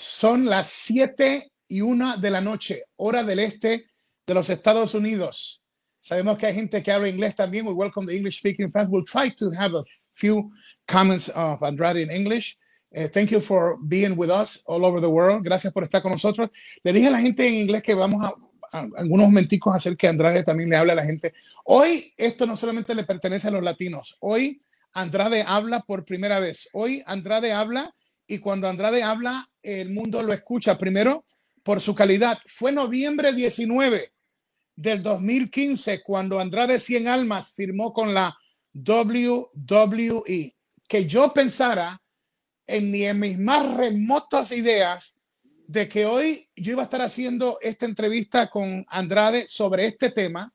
Son las 7 y 1 de la noche, hora del este de los Estados Unidos. Sabemos que hay gente que habla inglés también. We welcome the English speaking fans. We'll try to have a few comments of Andrade in English. Uh, thank you for being with us all over the world. Gracias por estar con nosotros. Le dije a la gente en inglés que vamos a, a algunos momenticos hacer que Andrade también le hable a la gente. Hoy esto no solamente le pertenece a los latinos. Hoy Andrade habla por primera vez. Hoy Andrade habla y cuando Andrade habla, el mundo lo escucha primero por su calidad. Fue noviembre 19 del 2015 cuando Andrade 100 Almas firmó con la WWE. Que yo pensara en ni en mis más remotas ideas de que hoy yo iba a estar haciendo esta entrevista con Andrade sobre este tema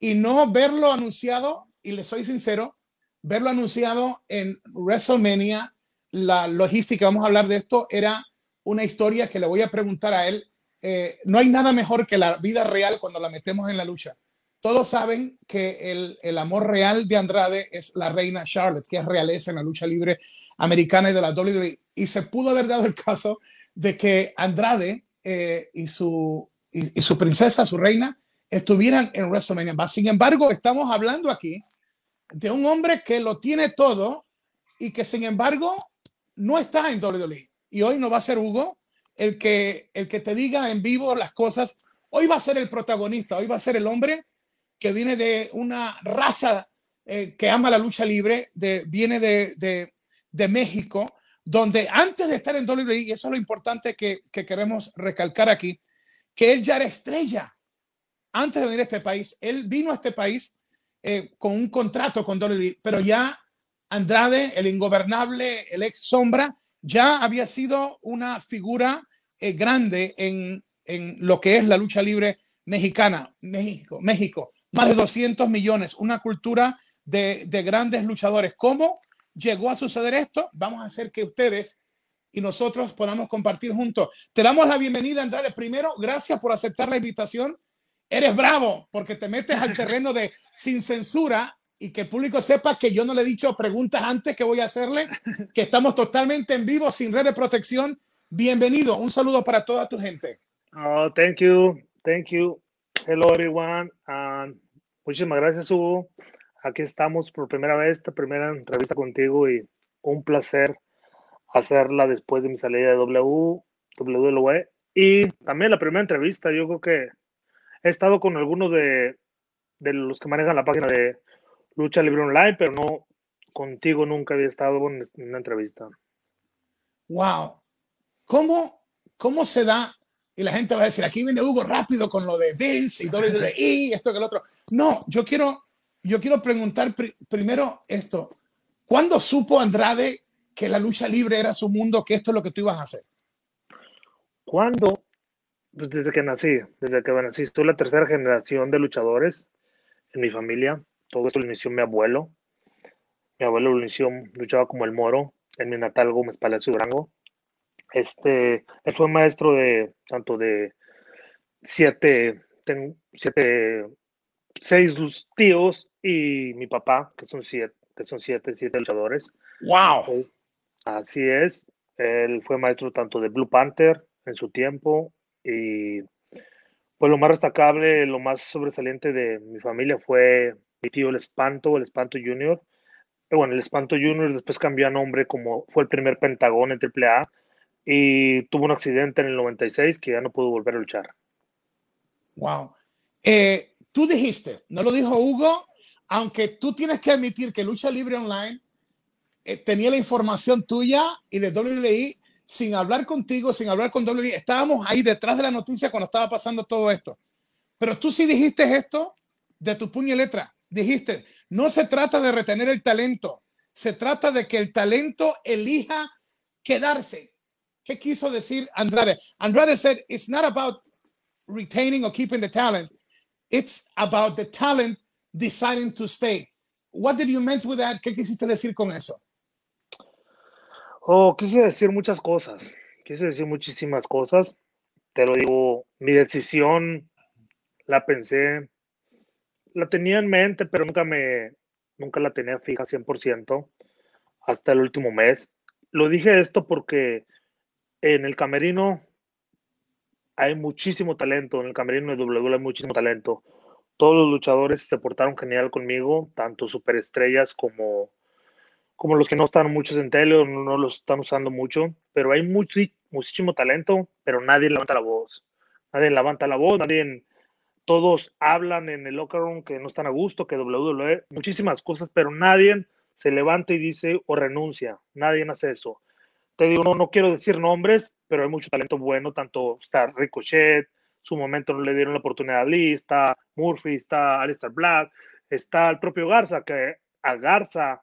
y no verlo anunciado, y le soy sincero, verlo anunciado en WrestleMania, la logística, vamos a hablar de esto, era una historia que le voy a preguntar a él. Eh, no hay nada mejor que la vida real cuando la metemos en la lucha. Todos saben que el, el amor real de Andrade es la reina Charlotte, que es realeza en la lucha libre americana y de la WWE. Y se pudo haber dado el caso de que Andrade eh, y, su, y, y, su princesa, su reina, estuvieran en WrestleMania. Sin embargo, estamos hablando aquí de un hombre que lo tiene todo y que sin embargo no está en WWE. Y hoy no va a ser Hugo el que, el que te diga en vivo las cosas. Hoy va a ser el protagonista, hoy va a ser el hombre que viene de una raza eh, que ama la lucha libre, de, viene de, de, México, donde antes de estar en WWE, y eso es lo importante que, que queremos recalcar aquí, que él ya era estrella antes de venir a este país. Él vino a este país eh, con un contrato con WWE, pero ya Andrade, el ingobernable, el ex sombra, ya había sido una figura eh, grande en, en, lo que es la lucha libre mexicana. México, México, más de 200 millones, una cultura de, de grandes luchadores. ¿Cómo llegó a suceder esto? Vamos a hacer que ustedes y nosotros podamos compartir juntos. Te damos la bienvenida, Andrade. Primero, gracias por aceptar la invitación. Eres bravo porque te metes al terreno de sin censura y que el público sepa que yo no le he dicho preguntas antes que voy a hacerle, que estamos totalmente en vivo, sin red de protección. Bienvenido, un saludo para toda tu gente. Oh, thank you, thank you. Hello everyone. Um, muchísimas gracias, Hugo. Aquí estamos por primera vez, esta primera entrevista contigo y un placer hacerla después de mi salida de W, WWE. Y también la primera entrevista, yo creo que he estado con algunos de, de los que manejan la página de Lucha Libre Online, pero no contigo nunca había estado en una entrevista. Wow. ¿Cómo, cómo se da? Y la gente va a decir, aquí viene Hugo rápido con lo de Vince y WWE, y esto que el otro. No, yo quiero, yo quiero preguntar pr primero esto. ¿Cuándo supo Andrade que la lucha libre era su mundo, que esto es lo que tú ibas a hacer? ¿Cuándo? Pues desde que nací, desde que nací. Soy la tercera generación de luchadores en mi familia. Todo esto lo inició mi abuelo. Mi abuelo lo inició, luchaba como el moro en mi natal Gómez Palacio Durango. Este, él fue maestro de tanto de siete, ten, siete, seis tíos y mi papá, que son siete, que son siete, siete luchadores. ¡Wow! Así es. Él fue maestro tanto de Blue Panther en su tiempo y pues lo más destacable, lo más sobresaliente de mi familia fue tío el Espanto, el Espanto Junior. Bueno, el Espanto Junior después cambió a nombre como fue el primer Pentagón en AAA y tuvo un accidente en el 96 que ya no pudo volver a luchar. Wow. Eh, tú dijiste, no lo dijo Hugo, aunque tú tienes que admitir que Lucha Libre Online eh, tenía la información tuya y de WWE sin hablar contigo, sin hablar con WWE. Estábamos ahí detrás de la noticia cuando estaba pasando todo esto. Pero tú sí dijiste esto de tu puño y letra. Dijiste, no se trata de retener el talento, se trata de que el talento elija quedarse. ¿Qué quiso decir Andrade? Andrade said, it's not about retaining or keeping the talent. It's about the talent deciding to stay. What did you mean with that? ¿Qué quisiste decir con eso? Oh, quise decir muchas cosas. Quise decir muchísimas cosas. Te lo digo, mi decisión la pensé, la tenía en mente, pero nunca me, nunca la tenía fija 100% hasta el último mes. Lo dije esto porque en el camerino hay muchísimo talento, en el camerino de WWE hay muchísimo talento. Todos los luchadores se portaron genial conmigo, tanto superestrellas como, como los que no están muchos en tele o no los están usando mucho, pero hay muchísimo talento, pero nadie levanta la voz. Nadie levanta la voz, nadie, todos hablan en el locker room que no están a gusto, que WWE, muchísimas cosas, pero nadie se levanta y dice o renuncia. Nadie hace eso. Te digo, no, no quiero decir nombres, pero hay mucho talento bueno, tanto está Ricochet, su momento no le dieron la oportunidad a Lee, está Murphy, está Alistair Black, está el propio Garza, que a Garza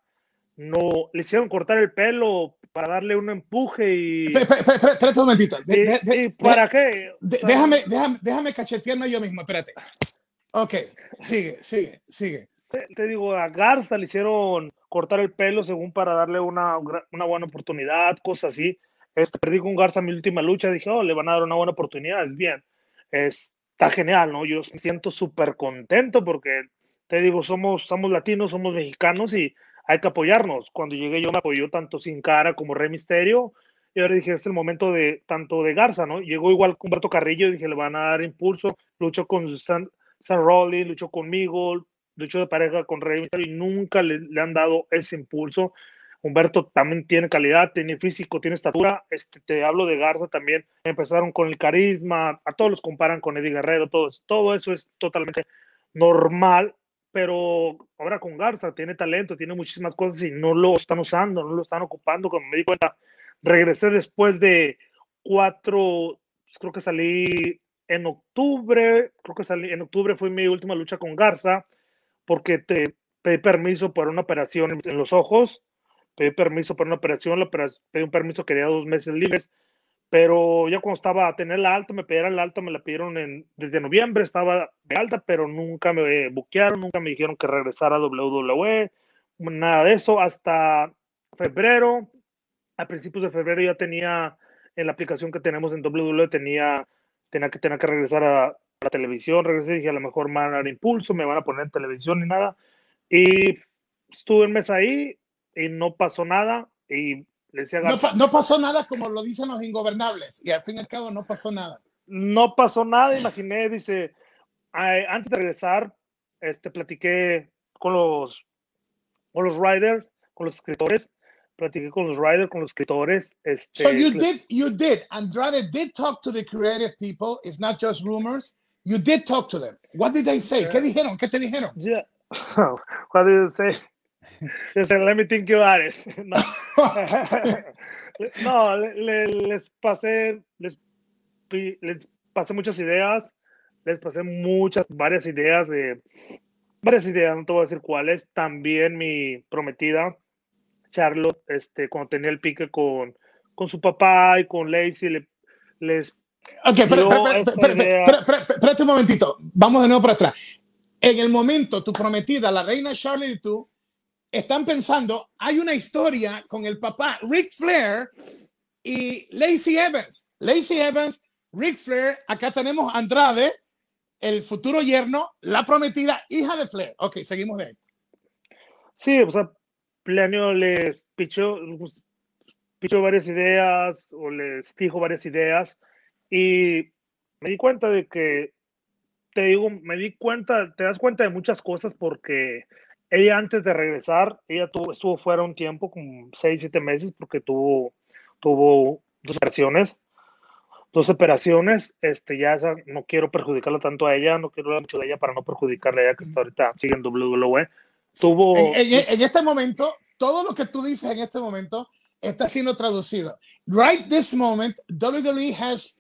no le hicieron cortar el pelo para darle un empuje y. Espérate un momentito. ¿Y, para qué? déjame, déjame, déjame cachetearme yo mismo, espérate. Ok, sigue, sigue, sigue. Te digo, a Garza le hicieron cortar el pelo según para darle una, una buena oportunidad, cosas así. Este, perdí con Garza mi última lucha, dije, oh, le van a dar una buena oportunidad, es bien. Está genial, ¿no? Yo me siento súper contento porque, te digo, somos, somos latinos, somos mexicanos y hay que apoyarnos. Cuando llegué yo me apoyó tanto Sin Cara como Rey Misterio. Y ahora dije, es el momento de tanto de Garza, ¿no? Llegó igual con Humberto Carrillo, dije, le van a dar impulso. Luchó con San, San Rolly, luchó conmigo, luchó de pareja con Rey Misterio y nunca le, le, han dado ese impulso. Humberto también tiene calidad, tiene físico, tiene estatura. Este, te hablo de Garza también. Empezaron con el carisma, a todos los comparan con Eddie Guerrero, todo, todo eso es totalmente normal pero ahora con Garza tiene talento, tiene muchísimas cosas y no lo están usando, no lo están ocupando. Como me di cuenta, regresé después de cuatro, pues, creo que salí en octubre, creo que salí en octubre fue mi última lucha con Garza, porque te pedí permiso para una operación en los ojos, pedí permiso para una operación, pedí un permiso que dos meses libres, pero ya cuando estaba a tener la alta, me pidieron la alta, me la pidieron en, desde noviembre, estaba de alta, pero nunca me buquearon, nunca me dijeron que regresara a WWE, nada de eso, hasta febrero, a principios de febrero ya tenía, en la aplicación que tenemos en WWE, tenía, tenía que tener que regresar a la televisión, regresé y dije, a lo mejor me van a dar impulso, me van a poner en televisión y nada, y estuve un mes ahí y no pasó nada, y no, pasó nada como lo dicen los ingobernables y al fin y al cabo no pasó nada. No pasó nada, imaginé, dice, antes de regresar, este, platiqué con los, con los writers, con los escritores, platiqué con los writers, con los escritores. Este, so you did, you did, Andrade did talk to the creative people, it's not just rumors, you did talk to them. What did they say? ¿Qué dijeron? ¿Qué te dijeron? Yeah. What did they say? let me think about it. No, les pasé, les, les pasé muchas ideas, les pasé muchas, varias ideas de, varias ideas, no te voy a decir cuáles. También mi prometida, Charlotte, este, cuando tenía el pique con, con su papá y con Lacey, le, les... Ok, espérate un momentito, vamos de nuevo para atrás. En el momento, tu prometida, la reina Charlotte y tú, están pensando, hay una historia con el papá Rick Flair y Lacey Evans. Lacey Evans, Rick Flair, acá tenemos Andrade, el futuro yerno, la prometida hija de Flair. Ok, seguimos de ahí. Sí, o sea, Planeo les pichó, pichó varias ideas o les dijo varias ideas y me di cuenta de que, te digo, me di cuenta, te das cuenta de muchas cosas porque ella antes de regresar, ella tuvo, estuvo fuera un tiempo, como seis, siete meses, porque tuvo, tuvo dos operaciones. Dos operaciones, este, ya no quiero perjudicarla tanto a ella, no quiero hablar mucho de ella para no perjudicarle a ella que está ahorita sigue en WWE. Tuvo... En, este momento, todo lo que tú dices en este momento está siendo traducido. Right this moment, WWE has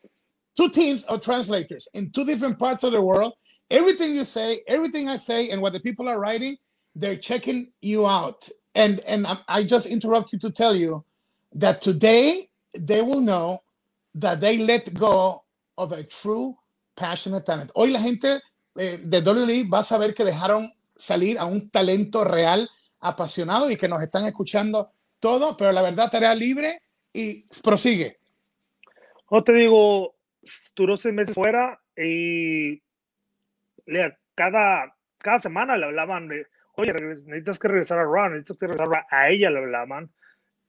two teams of translators in two different parts of the world. Everything you say, everything I say, and what the people are writing they're checking you out. And and I just interrupt you to tell you that today they will know that they let go of a true passionate talent. Hoy la gente eh, de WWE va a saber que dejaron salir a un talento real, apasionado y que nos están escuchando todo, pero la verdad tarea libre y prosigue. No te digo, duró seis meses fuera y cada, cada semana le hablaban de oye, necesitas que regresar a Ron, necesitas que regresar a, ella, le hablaban.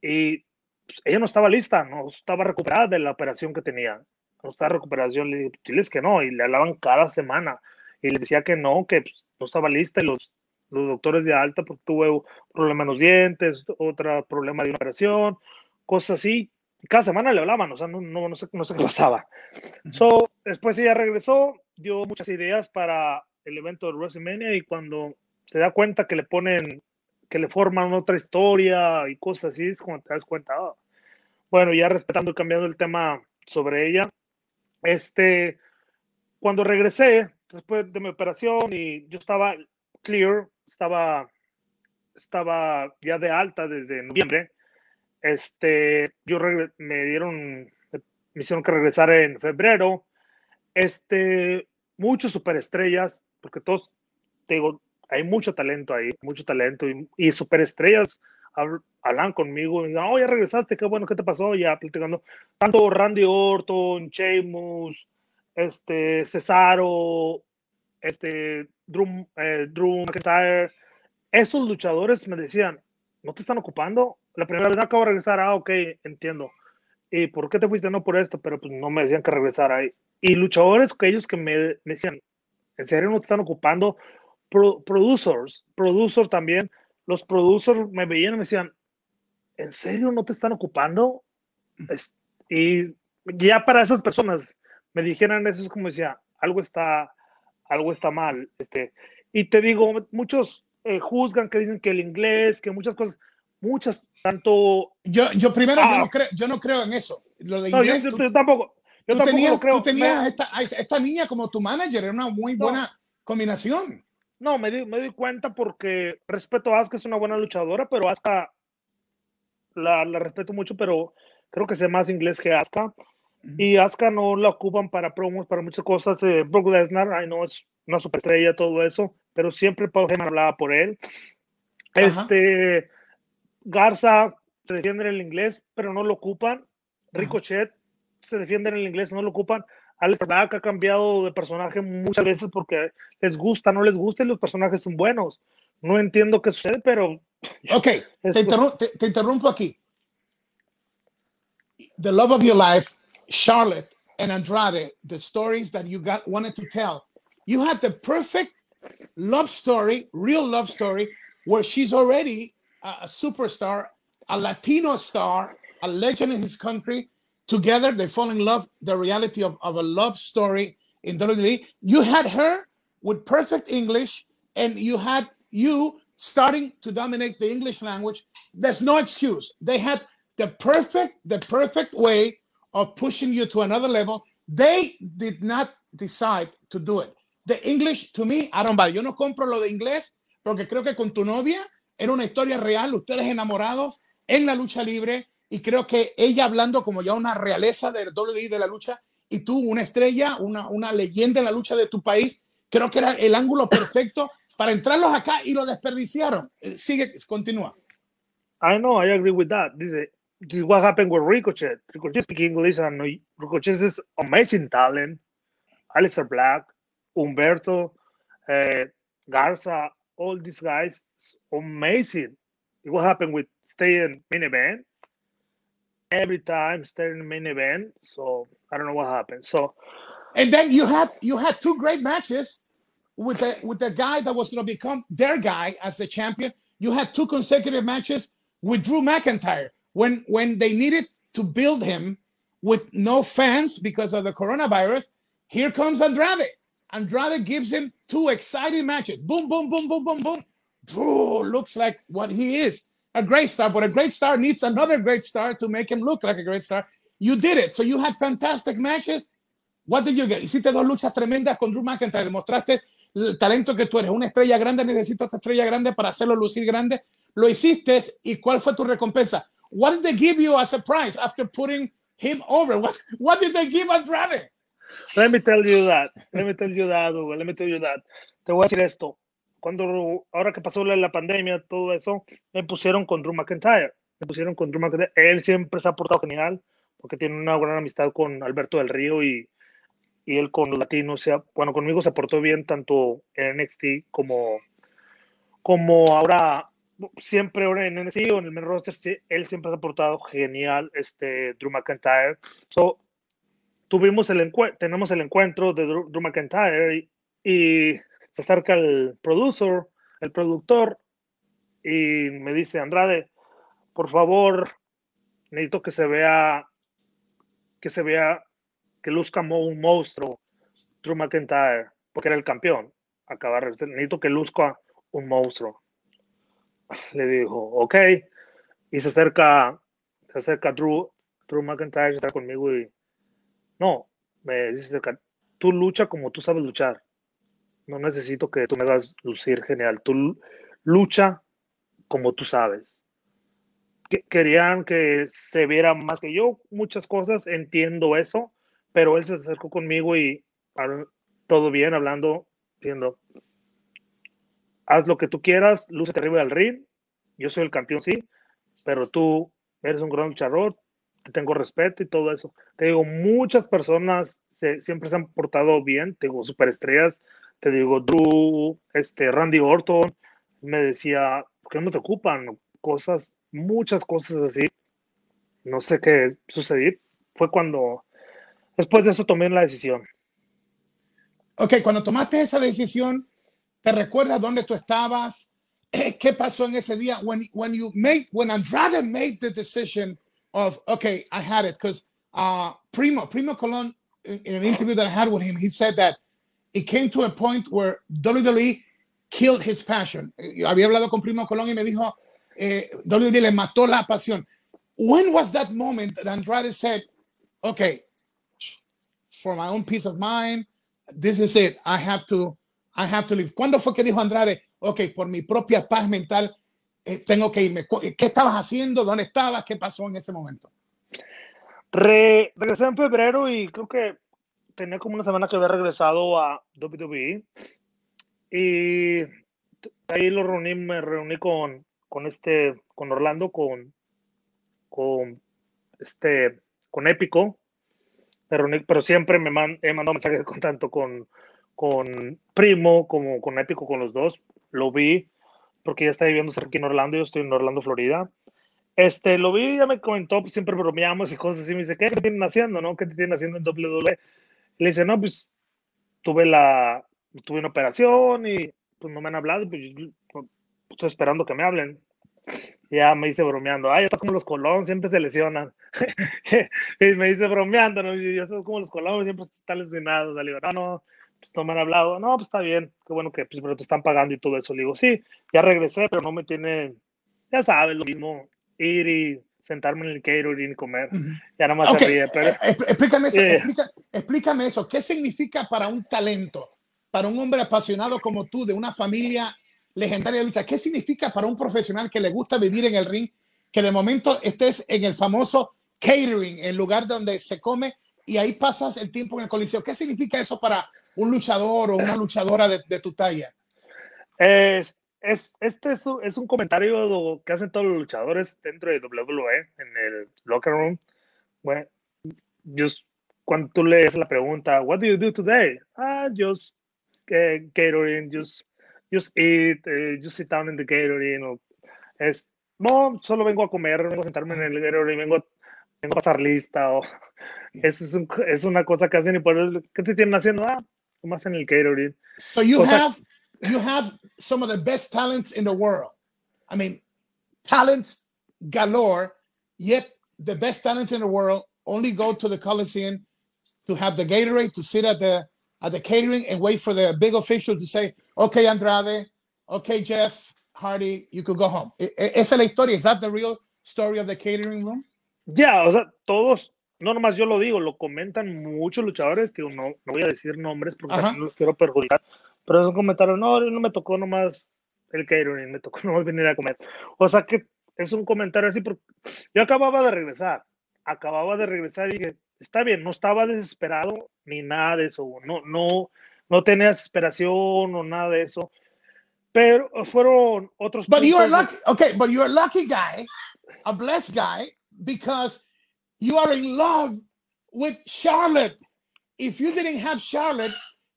Y pues, ella no estaba lista, no estaba recuperada de la operación que tenía. No estaba recuperación, le dije, pues, diles que no, y le hablaban cada semana. Y le decía que no, que pues, no estaba lista, y los, los doctores de alta, porque tuve problemas en los dientes, otro problema de una operación, cosas así. Cada semana le hablaban, o sea, no, no, no, sé, no sé qué pasaba. So, después ella regresó, dio muchas ideas para el evento de WrestleMania y cuando se da cuenta que le ponen, que le forman otra historia y cosas así, es como te das cuenta. Ah. Bueno, ya respetando y cambiando el tema sobre ella, este, cuando regresé, después de mi operación y yo estaba clear, estaba, estaba ya de alta desde noviembre, este, yo me dieron, me hicieron que regresar en febrero, este, muchos superestrellas, porque todos, te digo, hay mucho talento ahí, mucho talento y, superestrellas hablan conmigo y dicen, oh, ya regresaste, qué bueno, ¿qué te pasó? Ya platicando. Tanto Randy Orton, Sheamus, este, Cesaro, este, Drew, eh, Drew McIntyre, esos luchadores me decían, ¿no te están ocupando? La primera vez acabo de regresar, ah, ok, entiendo. ¿Y por qué te fuiste? No por esto, pero pues no me decían que regresara ahí. Y luchadores, ellos que me decían, ¿en serio no te están ocupando? Producers, producers también, los producers me veían y me decían, ¿en serio no te están ocupando? y ya para esas personas me dijeran eso es como decía, algo está, algo está mal. Este, y te digo, muchos eh, juzgan que dicen que el inglés, que muchas cosas, muchas, tanto... Yo, yo primero, yo, no ah. creo, yo no creo en eso. Lo de inglés, yo, tampoco. Yo tú tenías, creo, tú tenías esta, esta, niña como tu manager, era una muy buena combinación. No, me di, me di cuenta porque respeto a Asuka, es una buena luchadora, pero Asuka la, la respeto mucho, pero creo que sé más inglés que Asuka. Y Asuka no la ocupan para promos, para muchas cosas. Eh, Brock Lesnar, ay no, es una superestrella, todo eso, pero siempre Paul Heyman hablaba por él. Este, Garza se defiende en el inglés, pero no lo ocupan. Ricochet se defiende en el inglés, no lo ocupan. Alex Black ha cambiado de personaje muchas veces porque les gusta, no les gusta y los personajes son buenos. No entiendo qué sucede, pero. Ok, te, te, interrumpo aquí. The love of your life, Charlotte and Andrade, the stories that you got wanted to tell. You had the perfect love story, real love story, where she's already a, a superstar, a Latino star, a legend in his country, together they fall in love the reality of, of a love story in WWE. You had her with perfect English, and you had you starting to dominate the English language. There's no excuse. They had the perfect, the perfect way of pushing you to another level. They did not decide to do it. The English, to me, I don't buy. Yo no compro lo de inglés porque creo que con tu novia era una historia real, ustedes enamorados en la lucha libre y creo que ella hablando como ya una realeza del WWE de la lucha y tú una estrella, una, una leyenda en la lucha de tu país, creo que era el ángulo perfecto para entrarlos acá y lo desperdiciaron. Eh, sigue, continúa. I know, I agree with that. This is, what happened with Ricochet. Ricochet speaks English and Ricochet is amazing talent. Alistair Black, Humberto, uh, Garza, all these guys, amazing. What happened with staying in event? Every time staying in the main event. So I don't know what happened. So and then you had you had two great matches with the with the guy that was going to become their guy as the champion. You had two consecutive matches with Drew McIntyre when when they needed to build him with no fans because of the coronavirus. Here comes Andrade. Andrade gives him two exciting matches. Boom, boom, boom, boom, boom, boom. Drew looks like what he is a great star, but a great star needs another great star to make him look like a great star. You did it. So you had fantastic matches. What did you get? Hiciste dos luchas tremendas con Drew McIntyre. Demostraste el talento que tú eres. Una estrella grande, necesito estrella grande para hacerlo lucir grande. Lo hiciste y ¿cuál fue tu recompensa? What did they give you as a prize after putting him over? What, what did they give Andrade? Let me tell you that. Let me tell you that, Let me tell you that. Te voy a decir esto cuando ahora que pasó la, la, pandemia, todo eso, me pusieron con Drew McIntyre. Me pusieron con Drew McIntyre. Él siempre se ha portado genial porque tiene una gran amistad con Alberto del Río y, y él con los latinos. sea bueno, conmigo se portó bien tanto en NXT como, como ahora siempre en NXT o en el main roster, él siempre ha aportado genial, este, Drew McIntyre. So, tuvimos el tenemos el encuentro de Drew, McIntyre y, se acerca el producer, el productor, y me dice, Andrade, por favor, necesito que se vea, que se vea, que luzca como un monstruo, Drew McIntyre, porque era el campeón. Acabar, necesito que luzca un monstruo. Le dijo, ok. Y se acerca, se acerca Drew, Drew McIntyre, está conmigo y no, me dice, tú lucha como tú sabes luchar. No necesito que tú me hagas lucir genial. Tú lucha como tú sabes. Querían que se viera más que yo muchas cosas, entiendo eso, pero él se acercó conmigo y todo bien, hablando, diciendo, haz lo que tú quieras, luce arriba del ring, yo soy el campeón, sí, pero tú eres un gran luchador, te tengo respeto y todo eso. Te digo, muchas personas siempre se han portado bien, te digo, superestrellas, te digo, Drew, este, Randy Orton, me decía, ¿por qué no te ocupan? Cosas, muchas cosas así. No sé qué sucedió. Fue cuando, después de eso tomé la decisión. Ok, cuando tomaste esa decisión, ¿te recuerdas dónde tú estabas? ¿Qué pasó en ese día? When, when you made, when Andrade made the decision of, okay, I had it, because uh, Primo, Primo Colon, in, in an interview that I had with him, he said that it came to a point where WWE killed his passion. Había hablado con Primo Colón y me dijo, eh, WWE le mató la pasión. When was that moment that Andrade said, okay, for my own peace of mind, this is it. I have to, I have to leave. ¿Cuándo fue que dijo Andrade, ok, por mi propia paz mental, eh, tengo que irme? ¿Qué estabas haciendo? ¿Dónde estabas? ¿Qué pasó en ese momento? Re, regresé en febrero y creo que tenía como una semana que había regresado a WWE y ahí lo reuní, me reuní con, con este, con Orlando, con, con este, con Épico, me reuní, pero siempre me he mandado mensajes con tanto con, con Primo como con Épico, con los dos, lo vi, porque ya está viviendo cerca en Orlando, yo estoy en Orlando, Florida, este, lo vi, ya me comentó, pues, siempre bromeamos y cosas así. Me dice, ¿qué, te tienen haciendo, no? ¿Qué te tienen haciendo en WWE? Le dice, no, pues tuve la, tuve una operación y pues no me han hablado, pues estoy esperando que me hablen. Ya me dice bromeando, ay, estás como los Colón, siempre se lesionan. y me dice bromeando, ¿no? Y yo soy como los Colón, siempre están lesionados. Le digo, no, no, pues no me han hablado. No, pues está bien, qué bueno que pues, pero te están pagando y todo eso. Le digo, sí, ya regresé, pero no me tienen, ya sabes, lo mismo, ir y sentarme en el catering y comer. Ya no más se ríe. Pero... Eh, explícame, eso, explícame eso. ¿Qué significa para un talento, para un hombre apasionado como tú, de una familia legendaria de lucha? ¿Qué significa para un profesional que le gusta vivir en el ring, que de momento estés en el famoso catering, el lugar donde se come y ahí pasas el tiempo en el coliseo? ¿Qué significa eso para un luchador o una luchadora de, de tu talla? Es es, este es, es, un comentario que hacen todos los luchadores dentro de WWE en el locker room. Bueno, just, cuando tú lees la pregunta, What do you do today? Ah, just uh, catering, just, just eat, uh, just sit down in the catering. O, es, no, solo vengo a comer, vengo a sentarme en el catering, vengo, vengo a pasar lista. O, eso es, un, es, una cosa que hacen y por eso, ¿qué te tienen haciendo? Ah, más en el catering. So you o have you have some of the best talents in the world. I mean, talents galore, yet the best talents in the world only go to the Coliseum to have the Gatorade, to sit at the at the catering and wait for the big official to say, okay, Andrade, okay, Jeff Hardy, you could go home. Esa es la historia. Is that the real story of the catering room? Yeah, o sea, todos, no nomás yo lo digo, lo comentan muchos luchadores, que no, no voy a decir nombres porque no los quiero perjudicar, pero es un comentario, no, no me tocó nomás el catering, me tocó nomás venir a comer. O sea que es un comentario así, porque yo acababa de regresar, acababa de regresar y dije, está bien, no estaba desesperado ni nada de eso, no, no, no tenía desesperación o nada de eso. Pero fueron otros. But you are lucky, okay, but you're a lucky guy, a blessed guy, because you are in love with Charlotte. If you didn't have Charlotte,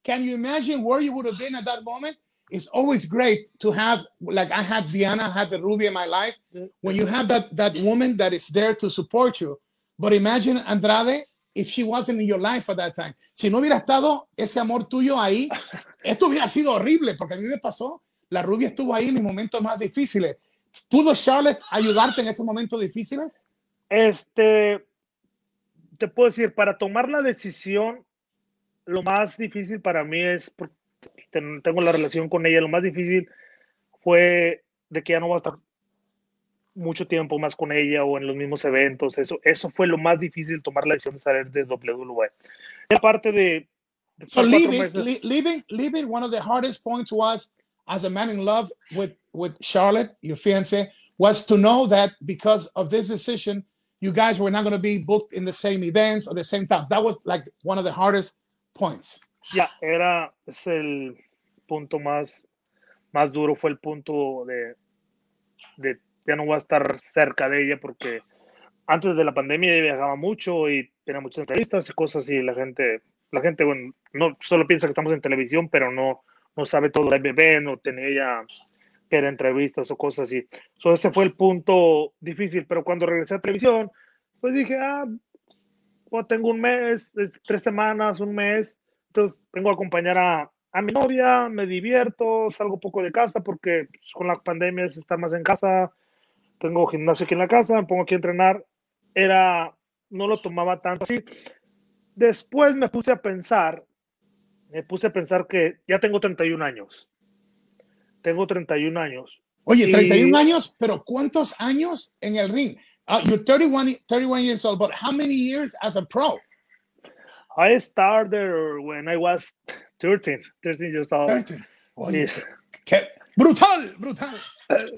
Can you imagine where you would have been at that moment? it's always great to have like I had Diana, I had the Ruby in my life. When you have that that woman that is there to support you. But imagine Andrade if she wasn't in your life at that time. Si no hubiera estado ese amor tuyo ahí, esto hubiera sido horrible porque a mí me pasó. La Rubia estuvo ahí en mis momentos más difíciles. ¿Pudo Charlotte ayudarte en esos momentos difíciles? Este, te puedo decir, para tomar la decisión, lo más difícil para mí es, tengo la relación con ella, lo más difícil fue de que ya no va a estar mucho tiempo más con ella o en los mismos eventos. Eso, eso fue lo más difícil, tomar la decisión de salir de WWE. Y aparte de... de so leaving, meses, leaving, leaving, one of the hardest points was, as a man in love with, with Charlotte, your fiance, was to know that because of this decision, you guys were not going to be booked in the same events or the same times. That was like one of the hardest points. Ya, era, es el punto más, más duro, fue el punto de, de ya no voy a estar cerca de ella porque antes de la pandemia viajaba mucho y tenía muchas entrevistas y cosas y la gente, la gente, bueno, no solo piensa que estamos en televisión, pero no, no sabe todo de bebé, no tenía que era entrevistas o cosas así. So, ese fue el punto difícil, pero cuando regresé a televisión, pues dije, ah, pues tengo un mes, tres semanas, un mes, entonces vengo a acompañar a, a mi novia, me divierto, salgo poco de casa porque pues, con la pandemia es estar más en casa, tengo gimnasio aquí en la casa, me pongo aquí a entrenar, era, no lo tomaba tanto así. Después me puse a pensar, me puse a pensar que ya tengo 31 años tengo 31 años. Oye, 31 y... años, pero ¿cuántos años en el ring? Uh, you're 31, 31 years old, but how many years as a pro? I started when I was 13, 13 years old. 13. Oye, yeah. brutal, brutal.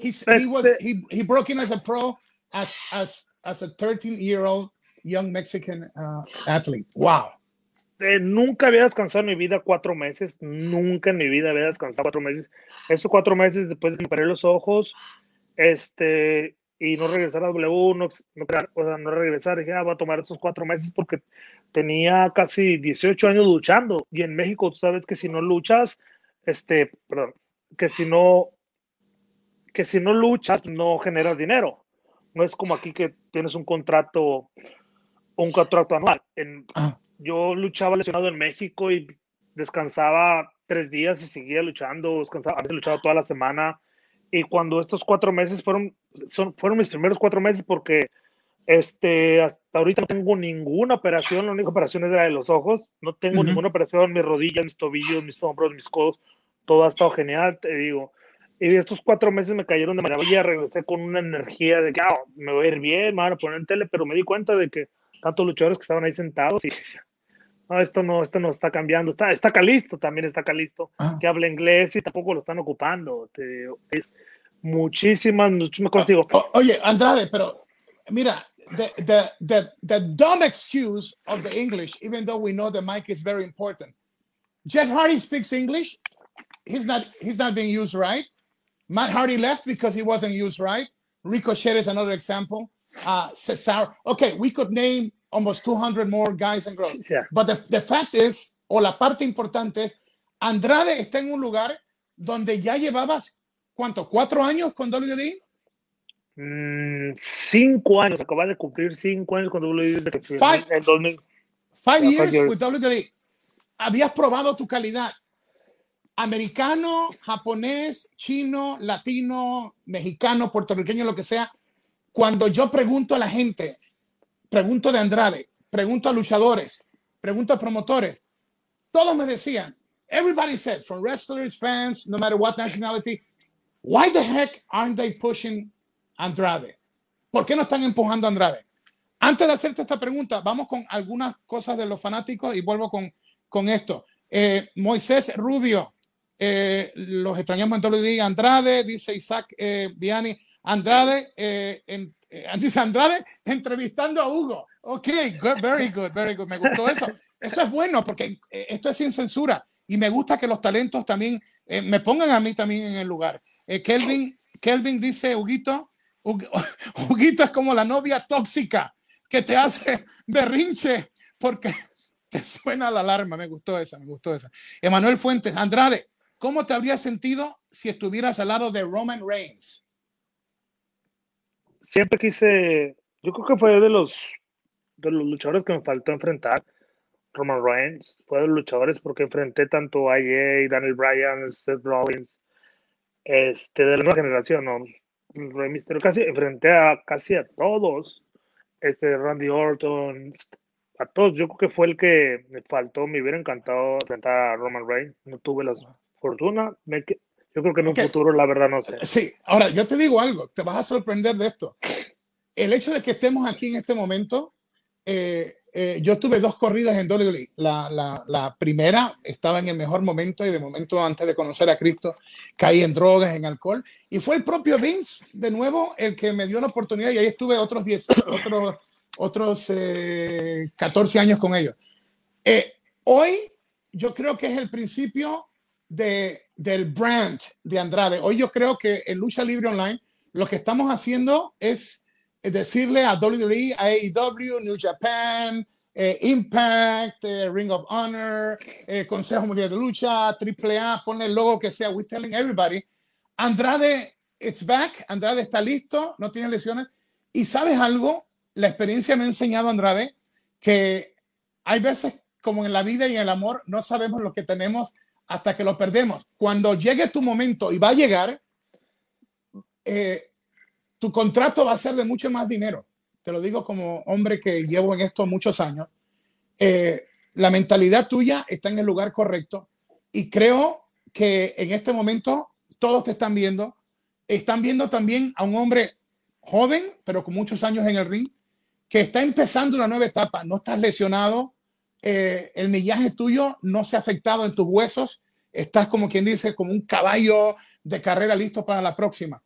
He's, he was he, he broke in as a pro as as as a 13 year old young Mexican uh, athlete. Wow. Eh, nunca había descansado en mi vida cuatro meses, nunca en mi vida había descansado cuatro meses. Esos cuatro meses después de que me paré los ojos, este, y no regresar a W, no, no, o sea, no regresar, dije, ah, voy a tomar estos cuatro meses porque tenía casi 18 años luchando. Y en México, tú sabes que si no luchas, este, perdón, que si no, que si no luchas, no generas dinero. No es como aquí que tienes un contrato, un contrato anual. En, ah yo luchaba lesionado en México y descansaba tres días y seguía luchando, descansaba, a veces luchaba toda la semana. Y cuando estos cuatro meses fueron, son, fueron mis primeros cuatro meses porque este, hasta ahorita no tengo ninguna operación, la única operación es la de los ojos, no tengo uh -huh. ninguna operación, mis rodillas, mis tobillos, mis hombros, mis codos, todo ha estado genial, te digo. Y estos cuatro meses me cayeron de maravilla, regresé con una energía de que ah, me voy a ir bien, me van a poner en tele, pero me di cuenta de que tantos luchadores que estaban ahí sentados y no, esto no, esto no está cambiando. Está, está Calisto, también está Calisto, ah. que habla inglés y tampoco lo están ocupando. Te, es muchísimas, muchísimas cosas. Digo. O, oye, Andrade, pero mira, the, the, the, the dumb excuse of the English, even though we know the mic is very important. Jeff Hardy speaks English. He's not, he's not being used right. Matt Hardy left because he wasn't used right. Ricochet is another example. Uh, Cesaro. Okay, we could name almost 200 more guys and girls. Yeah. But the, the fact is, o la parte importante es, Andrade está en un lugar donde ya llevabas, ¿cuánto? ¿Cuatro años con WWE? Mm, cinco años, acabas de cumplir cinco años con WWE. Five, en 2000. Five years, years with WWE. Habías probado tu calidad. Americano, japonés, chino, latino, mexicano, puertorriqueño, lo que sea. Cuando yo pregunto a la gente, pregunto de Andrade, pregunto a luchadores, pregunto a promotores, todos me decían, everybody said, from wrestlers, fans, no matter what nationality, why the heck aren't they pushing Andrade? ¿Por qué no están empujando a Andrade? Antes de hacerte esta pregunta, vamos con algunas cosas de los fanáticos y vuelvo con, con esto. Eh, Moisés Rubio, eh, los extrañamos en WWE, Andrade, dice Isaac eh, Viani, Andrade eh, en, Andy Andrade entrevistando a Hugo. Ok, good, very good, very good. Me gustó eso. Eso es bueno porque eh, esto es sin censura y me gusta que los talentos también eh, me pongan a mí también en el lugar. Eh, Kelvin, Kelvin dice, Huguito, Huguito es como la novia tóxica que te hace berrinche porque te suena la alarma. Me gustó esa, me gustó esa. Emanuel Fuentes, Andrade, ¿cómo te habrías sentido si estuvieras al lado de Roman Reigns? Siempre quise, yo creo que fue de los, de los luchadores que me faltó enfrentar. Roman Reigns fue de los luchadores porque enfrenté tanto a AJ, Daniel Bryan, Seth Rollins, este, de la nueva generación, ¿no? Rey casi enfrenté a casi a todos, este, Randy Orton, a todos, yo creo que fue el que me faltó, me hubiera encantado enfrentar a Roman Reigns, no tuve la fortuna, yo creo que en un futuro la verdad no sé. Sí, ahora yo te digo algo, te vas a sorprender de esto. El hecho de que estemos aquí en este momento, eh, eh, yo tuve dos corridas en WWE. La, la, la, primera estaba en el mejor momento y de momento antes de conocer a Cristo caí en drogas, en alcohol. Y fue el propio Vince, de nuevo, el que me dio la oportunidad y ahí estuve otros 10, otros, otros 14 eh, años con ellos. Eh, hoy yo creo que es el principio de, del brand de Andrade. Hoy yo creo que en Lucha Libre Online lo que estamos haciendo es decirle a WWE, a AEW, New Japan, eh, Impact, eh, Ring of Honor, eh, Consejo Mundial de Lucha, AAA, ponle el logo que sea, we're telling everybody. Andrade, it's back, Andrade está listo, no tiene lesiones. Y sabes algo, la experiencia me ha enseñado, Andrade, que hay veces, como en la vida y en el amor, no sabemos lo que tenemos hasta que lo perdemos. Cuando llegue tu momento y va a llegar, eh, tu contrato va a ser de mucho más dinero. Te lo digo como hombre que llevo en esto muchos años. Eh, la mentalidad tuya está en el lugar correcto y creo que en este momento todos te están viendo. Están viendo también a un hombre joven, pero con muchos años en el ring, que está empezando una nueva etapa. No estás lesionado, eh, el millaje tuyo no se ha afectado en tus huesos. Estás como quien dice, como un caballo de carrera listo para la próxima.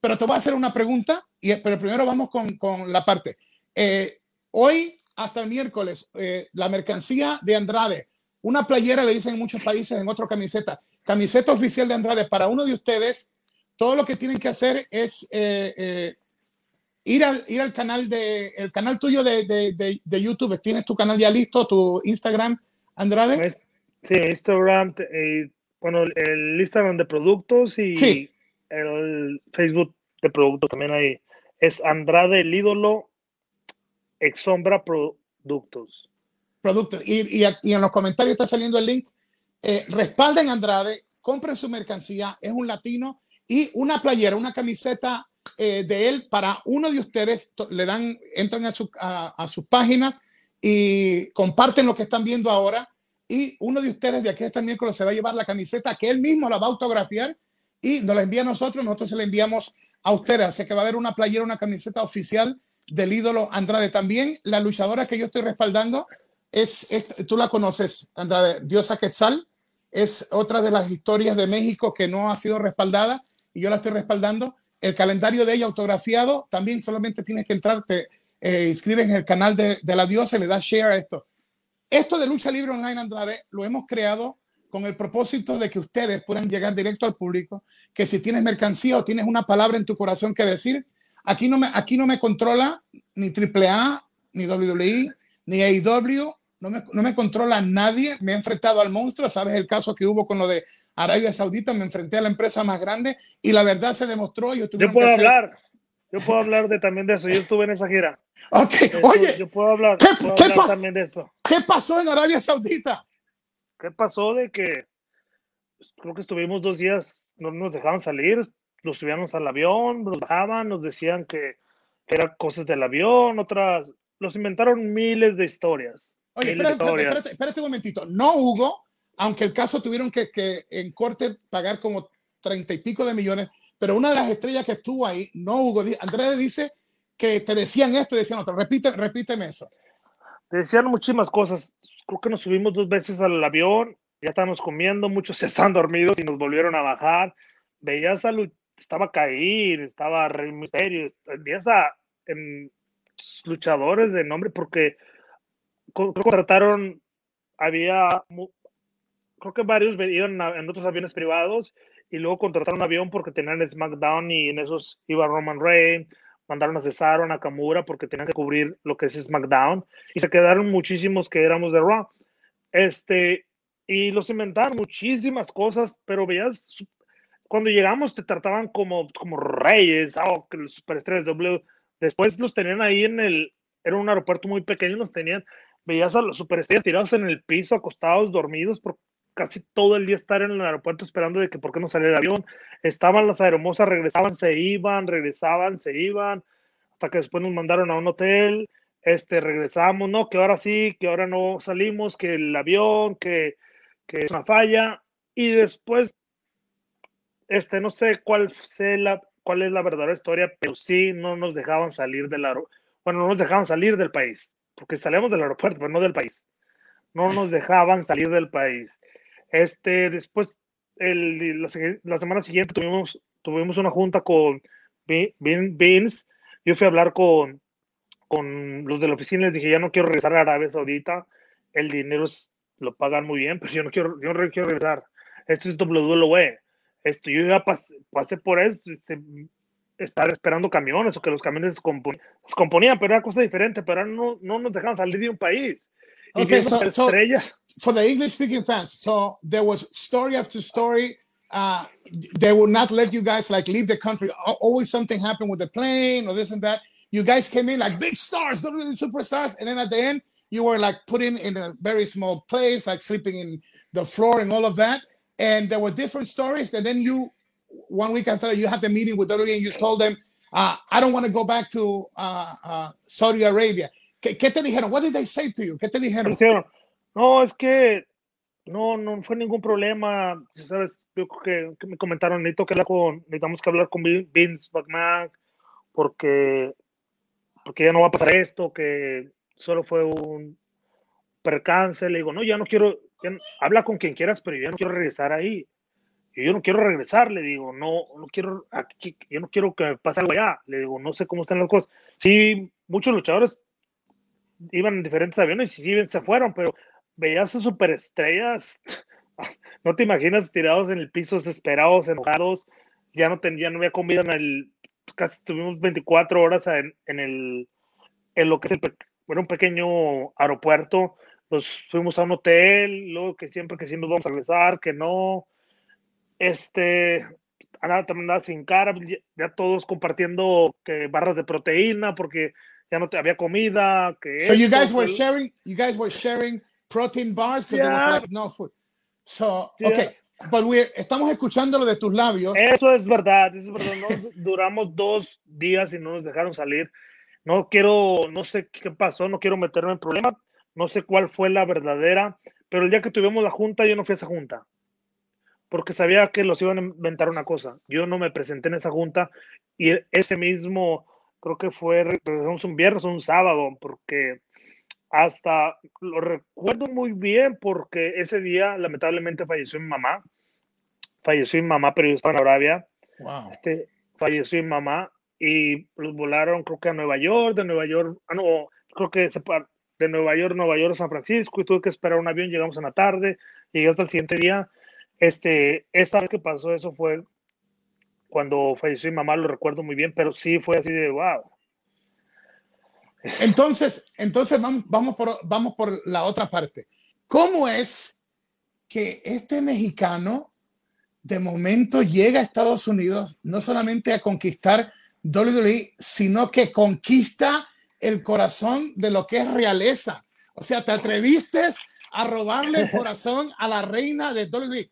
Pero te voy a hacer una pregunta, y, pero primero vamos con, con la parte. Eh, hoy hasta el miércoles, eh, la mercancía de Andrade, una playera le dicen en muchos países, en otro camiseta, camiseta oficial de Andrade, para uno de ustedes, todo lo que tienen que hacer es ir, al, ir al canal de, el canal tuyo de, de, de, YouTube. ¿Tienes tu canal ya listo, tu Instagram, Andrade? Sí, Instagram, bueno, el Instagram de productos y... Sí el Facebook de producto también hay. Es Andrade el ídolo Exombra Productos. Productos. Y, y, en los comentarios está saliendo el link. Eh, respalden Andrade, compren su mercancía, es un latino y una playera, una camiseta eh, de él para uno de ustedes. Le dan, entran a, su, a, sus páginas y comparten lo que están viendo ahora. Y uno de ustedes de aquí el miércoles se va a llevar la camiseta que él mismo la va a autografiar y nos la envía a nosotros, nosotros se la enviamos a ustedes. Así que va a haber una playera, una camiseta oficial del ídolo Andrade. También la luchadora que yo estoy respaldando es, tú la conoces, Andrade, Diosa Quetzal. Es otra de las historias de México que no ha sido respaldada y yo la estoy respaldando. El calendario de ella autografiado, también solamente tienes que entrar, te eh, inscribes en el canal de, la diosa le das share a esto. Esto de lucha libre online, Andrade, lo hemos creado con el propósito de que ustedes puedan llegar directo al público, que si tienes mercancía o tienes una palabra en tu corazón que decir, aquí no me, aquí no me controla ni AAA, ni WWE, ni AEW, no me, no me controla nadie, me he enfrentado al monstruo, sabes el caso que hubo con lo de Arabia Saudita, me enfrenté a la empresa más grande y la verdad se demostró. Yo, yo puedo hablar, yo puedo hablar de, también de eso, yo estuve en esa gira. Ok, oye, yo puedo hablar, ¿qué, puedo ¿qué, hablar también de eso. ¿Qué pasó en Arabia Saudita? ¿Qué pasó de que creo que estuvimos dos días, no nos dejaban salir, nos subíamos al avión, nos bajaban, nos decían que, eran cosas del avión, otras, los inventaron miles de historias. Oye, espérate, espérate, espérate, un momentito. No, Hugo, aunque el caso tuvieron que, que en corte pagar como treinta y pico de millones, pero una de las estrellas que estuvo ahí, no Hugo, Andrés dice que te decían esto y decían otro. Repite, repíteme eso. Te decían muchísimas cosas creo que nos subimos dos veces al avión, ya estábamos comiendo, muchos estaban dormidos y nos volvieron a bajar. Veías a estaba caído, estaba Rey Misterio, veías a luchadores de nombre porque contrataron, había, creo que varios iban en otros aviones privados y luego contrataron un avión porque tenían SmackDown y en esos iba Roman Reigns, mandaron a Cesaro, a Nakamura, porque tenían que cubrir lo que es SmackDown, y se quedaron muchísimos que éramos de Raw. Este, y los inventaban muchísimas cosas, pero veías, cuando llegamos te trataban como, como reyes, oh, que superestrellas W. Después los tenían ahí en el, era un aeropuerto muy pequeño, los tenían, veías a los superestrellas tirados en el piso, acostados, dormidos, por casi todo el día estar en el aeropuerto esperando de que por qué no saliera el avión. Estaban las aeromosas, regresaban, se iban, regresaban, se iban, hasta que después nos mandaron a un hotel, este, regresamos, no, que ahora sí, que ahora no salimos, que el avión, que que es una falla, y después, este, no sé cuál, sé la, cuál es la verdadera historia, pero sí no nos dejaban salir del aeropuerto, bueno, no nos dejaban salir del país, porque salíamos del aeropuerto, pero no del país. No nos dejaban salir del país. Este, después, el, la, semana siguiente tuvimos, tuvimos una junta con Vince. Yo fui a hablar con, con los de la oficina y les dije, ya no quiero regresar a Arabia Saudita. El dinero es lo pagan muy bien, pero yo no quiero, yo no quiero regresar. Esto es WWE. Esto, yo ya pasé, por esto, este, estar esperando camiones o que los camiones se, componían, pero era cosa diferente, pero no, no nos dejaban salir de un país. Okay, so, so, for the English speaking fans, so there was story after story. Uh, they would not let you guys like leave the country. Always something happened with the plane or this and that. You guys came in like big stars, WWE superstars, and then at the end, you were like put in in a very small place, like sleeping in the floor and all of that. And there were different stories. And then you, one week after you had the meeting with WWE and you told them, uh, I don't want to go back to uh, uh, Saudi Arabia. ¿Qué, ¿Qué, te dijeron? What did they say to you? ¿Qué te dijeron? No, es que no, no fue ningún problema. Sabes, yo creo que, que me comentaron, necesito que hablar con, necesitamos que hablar con Vince McMahon porque, porque ya no va a pasar esto, que solo fue un percance, le digo, no, ya no quiero, habla con quien quieras, pero yo ya no quiero regresar ahí. Yo no quiero regresar, le digo, no, no quiero, yo no quiero que me pase algo allá, le digo, no sé cómo están las cosas. Sí, muchos luchadores iban en diferentes aviones y sí se fueron, pero veías a superestrellas, no te imaginas tirados en el piso, desesperados, enojados, ya no, tenía no había comida en el, casi tuvimos 24 horas en, en el, en lo que es el, era un pequeño aeropuerto, nos fuimos a un hotel, luego que siempre que sí nos vamos a regresar, que no, este, nada también sin cara, ya, todos compartiendo que barras de proteína porque ya no te había comida, que So you guys were sharing, you guys were sharing protein bars because there was like no food. So, okay, but we estamos escuchando lo de tus labios. Eso es verdad, eso es verdad. Duramos dos días y no nos dejaron salir. No quiero, no sé qué pasó, no quiero meterme en problemas, no sé cuál fue la verdadera, pero el día que tuvimos la junta, yo no fui a esa junta, porque sabía que los iban a inventar una cosa. Yo no me presenté en esa junta y ese mismo, creo que fue, un viernes o un sábado, porque hasta lo recuerdo muy bien porque ese día lamentablemente falleció mi mamá. Falleció mi mamá, pero yo estaba en Arabia. Wow. Este, falleció mi mamá y los volaron creo que a Nueva York, de Nueva York, ah, no, creo que de Nueva York, Nueva York San Francisco y tuve que esperar un avión, llegamos en la tarde, llegué hasta el siguiente día. Este, esta vez que pasó eso fue cuando falleció mi mamá, lo recuerdo muy bien, pero sí fue así de wow. Entonces, entonces vamos, vamos, por, vamos por la otra parte. ¿Cómo es que este mexicano de momento llega a Estados Unidos no solamente a conquistar WWE, sino que conquista el corazón de lo que es realeza. O sea, te atreviste a robarle el corazón a la reina de WWE.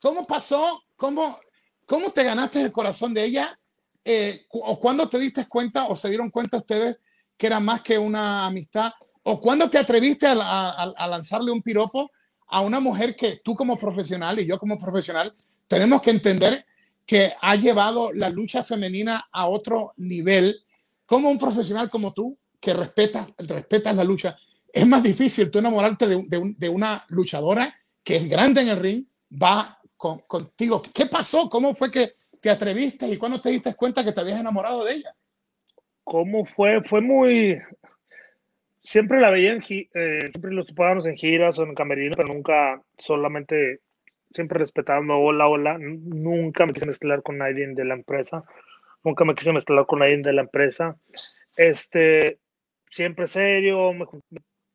¿Cómo pasó? ¿Cómo, cómo te ganaste el corazón de ella? Eh, ¿O cuándo te diste cuenta o se dieron cuenta ustedes que era más que una amistad? ¿O cuándo te atreviste a, a lanzarle un piropo a una mujer que tú como profesional y yo como profesional tenemos que entender que ha llevado la lucha femenina a otro nivel. Como un profesional como tú, que respetas, respetas la lucha, es más difícil tú enamorarte de, de, una luchadora que es grande en el ring, va contigo. ¿Qué pasó? ¿Cómo fue que te atreviste y cuándo te diste cuenta que te habías enamorado de ella? ¿Cómo fue? Fue muy... Siempre la veía en... Eh, siempre los topábamos en giras o en camerino, pero nunca solamente siempre respetando, hola, hola, nunca me quise mezclar con nadie de la empresa, nunca me quise mezclar con nadie de la empresa, este, siempre serio,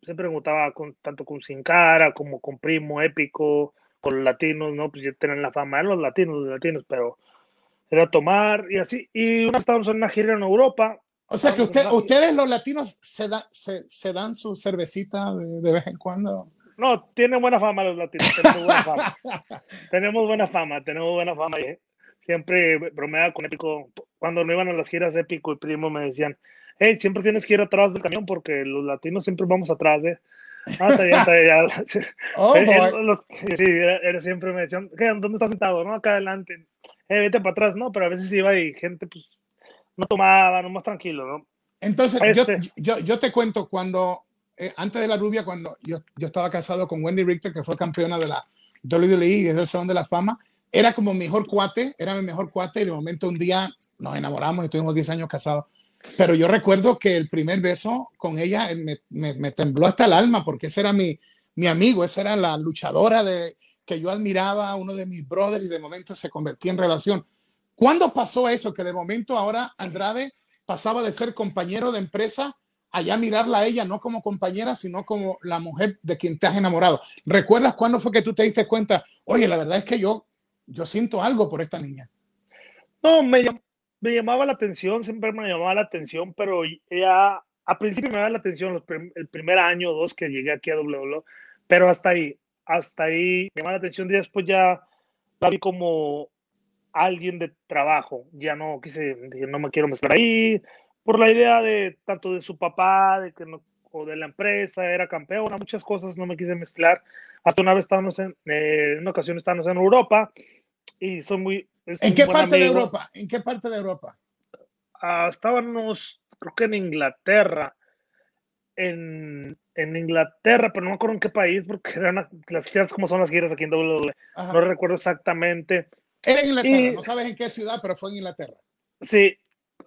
siempre me gustaba con, tanto con Sin Cara como con Primo, Épico, con los latinos, ¿no? Pues ya tienen la fama de los latinos, los latinos, pero era tomar y así. Y una estábamos en una gira en Europa. O sea que usted, ustedes los latinos se, da, se, se, dan su cervecita de, de, vez en cuando. No, tienen buena fama los latinos. Tenemos buena fama. tenemos buena fama, tenemos buena fama. Siempre bromeaba con Épico. Cuando no iban a las giras Épico y Primo me decían, hey, siempre tienes que ir atrás del camión porque los latinos siempre vamos atrás, ¿eh? Ah, está bien, está bien. Oh, los, sí, era, siempre me decían, ¿dónde estás sentado? No, acá adelante. Eh, vete para atrás, ¿no? Pero a veces iba y gente, pues, no tomaba, no más tranquilo, ¿no? Entonces, este, yo, yo, te cuento, cuando, eh, antes de la rubia, cuando yo, yo estaba casado con Wendy Richter, que fue campeona de la WWE, es el Salón de la Fama, era como mi mejor cuate, era mi mejor cuate, y de momento un día nos enamoramos y estuvimos 10 años casados. Pero yo recuerdo que el primer beso con ella me, me, tembló hasta el alma porque ese era mi, mi amigo, esa era la luchadora de, que yo admiraba, uno de mis brothers y de momento se convertía en relación. ¿Cuándo pasó eso? Que de momento ahora Andrade pasaba de ser compañero de empresa allá mirarla a ella no como compañera, sino como la mujer de quien te has enamorado. ¿Recuerdas cuándo fue que tú te diste cuenta? Oye, la verdad es que yo, yo siento algo por esta niña. No, me, me llamaba la atención, siempre me llamaba la atención, pero ya a principio me daba la atención el primer año o dos que llegué aquí a WWE, pero hasta ahí, hasta ahí me llamaba la atención y después ya la vi como alguien de trabajo, ya no quise, no me quiero mezclar ahí, por la idea de tanto de su papá, de que no, o de la empresa, era campeona, muchas cosas no me quise mezclar. Hasta una vez estábamos en, eh, una ocasión estábamos en Europa y soy muy, ¿En qué parte de Europa? ¿En qué parte de Europa? Ah, estábamos, creo que en Inglaterra. En, en, Inglaterra, pero no me acuerdo en qué país, porque eran las giras como son las giras aquí en WWE. No recuerdo exactamente. Era en Inglaterra, no sabes en qué ciudad, pero fue en Inglaterra. Sí,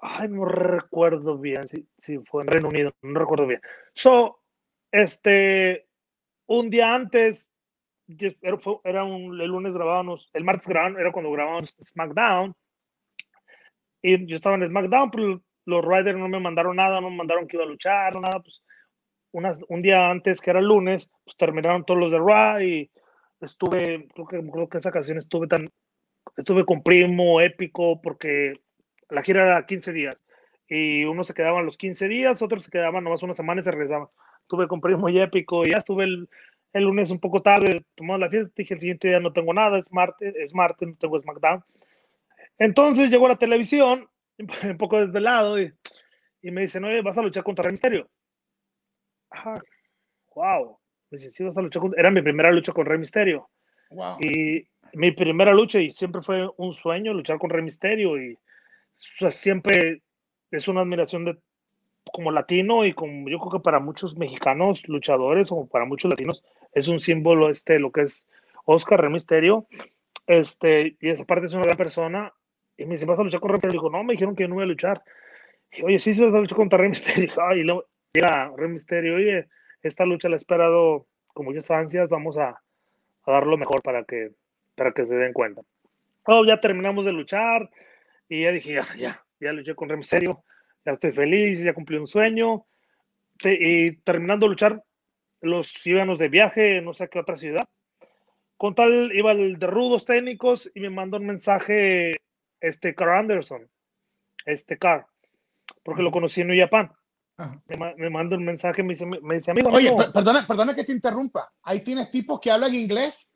ay, no recuerdo bien, sí, sí, fue en Reino Unido, no recuerdo bien. So, este, un día antes era, era un, el lunes grabábamos, el martes grabábamos, era cuando grabábamos SmackDown. Y yo estaba en SmackDown, pero los Riders no me mandaron nada, no me mandaron que iba a luchar, nada. Pues unas, un día antes, que era el lunes, pues terminaron todos los de Raw y estuve, creo que, creo que esa ocasión estuve tan, estuve con Primo, épico, porque la gira era 15 días. Y unos se quedaban los 15 días, otros se quedaban nomás una semana y se regresaban. Estuve con Primo y épico y ya estuve el, el lunes un poco tarde, tomamos la fiesta, dije el siguiente día no tengo nada, es martes, es martes, no tengo SmackDown. Entonces llegó la televisión, un poco desvelado, y, y me dicen, oye, vas a luchar contra Rey Misterio. Ah, wow. Me dice, sí, vas a luchar contra... Era mi primera lucha con Rey Misterio. Wow. Y mi primera lucha, y siempre fue un sueño luchar con Rey Misterio, y siempre es una admiración de como latino y como yo creo que para muchos mexicanos luchadores o para muchos latinos es un símbolo este lo que es Oscar Remisterio este y esa parte es una gran persona. Y me dice vas a luchar con Rey Misterio dijo no me dijeron que no iba a luchar y, oye sí sí vas a luchar contra Rey Misterio y luego llega Rey Misterio oye esta lucha la he esperado con muchas ansias vamos a, a dar lo mejor para que para que se den cuenta oh, ya terminamos de luchar y ya dije ya ya ya luché con Rey Misterio ya estoy feliz, ya cumplí un sueño. y terminando de luchar, los ciudadanos de viaje, no sé a qué otra ciudad. Con tal, iba el de rudos técnicos y me mandó un mensaje, este Carl Anderson, este Carl, porque lo conocí en New Japan. Me, me mandó un mensaje, me dice, me dice amigo. Oye, perdona, perdona que te interrumpa. Ahí tienes tipos que hablan inglés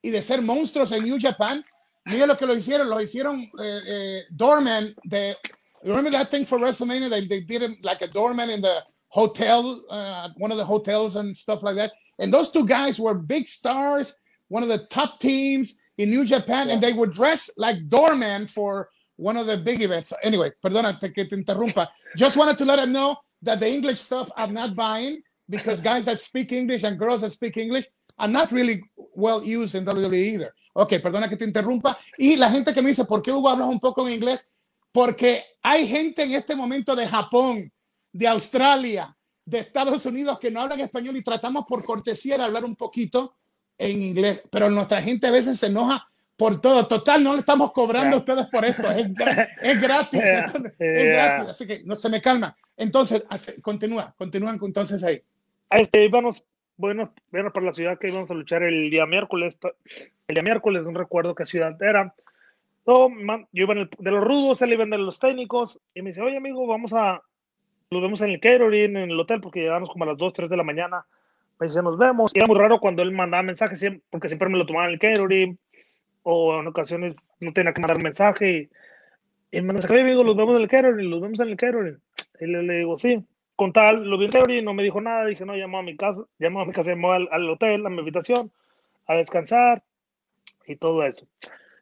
y de ser monstruos en New Japan. Mira lo que lo hicieron, lo hicieron eh, eh, Dorman de remember that thing for WrestleMania? They, they did it like a doorman in the hotel, uh, one of the hotels and stuff like that. And those two guys were big stars, one of the top teams in New Japan, yeah. and they would dress like doorman for one of the big events. Anyway, perdona que te interrumpa. Just wanted to let them know that the English stuff I'm not buying because guys that speak English and girls that speak English are not really well used in WWE either. Ok, perdona que te interrumpa. Y la gente que me dice, ¿por qué Hugo hablas un poco en inglés? porque hay gente en este momento de Japón, de Australia, de Estados Unidos que no hablan español y tratamos por cortesía de hablar un poquito en inglés, pero nuestra gente a veces se enoja por todo. Total, no le estamos cobrando a ustedes por esto, es, gratis, es gratis, así que no se me calma. Entonces, continúa, continúan entonces ahí. este, íbamos, bueno, bueno, para la ciudad que íbamos a luchar el día miércoles, el día miércoles, no recuerdo qué ciudad era. yo iba de los rudos, él iba de los técnicos, y me dice, oye amigo, vamos a, nos vemos en el catering, en el hotel, porque llegamos como a las 2, 3 de la mañana. Me dice, nos vemos. Y era muy raro cuando él mandaba mensajes, porque siempre me lo tomaba en el catering, o en ocasiones no tenía que mandar mensaje. Y, y me dice, amigo, los vemos en el catering, los vemos en el catering. Y le, le digo, sí. Con tal, lo vi en el catering, no me dijo nada. Dije, no, llamó a mi casa, llamó a mi casa, llamó al, al hotel, a mi habitación, a descansar y todo eso.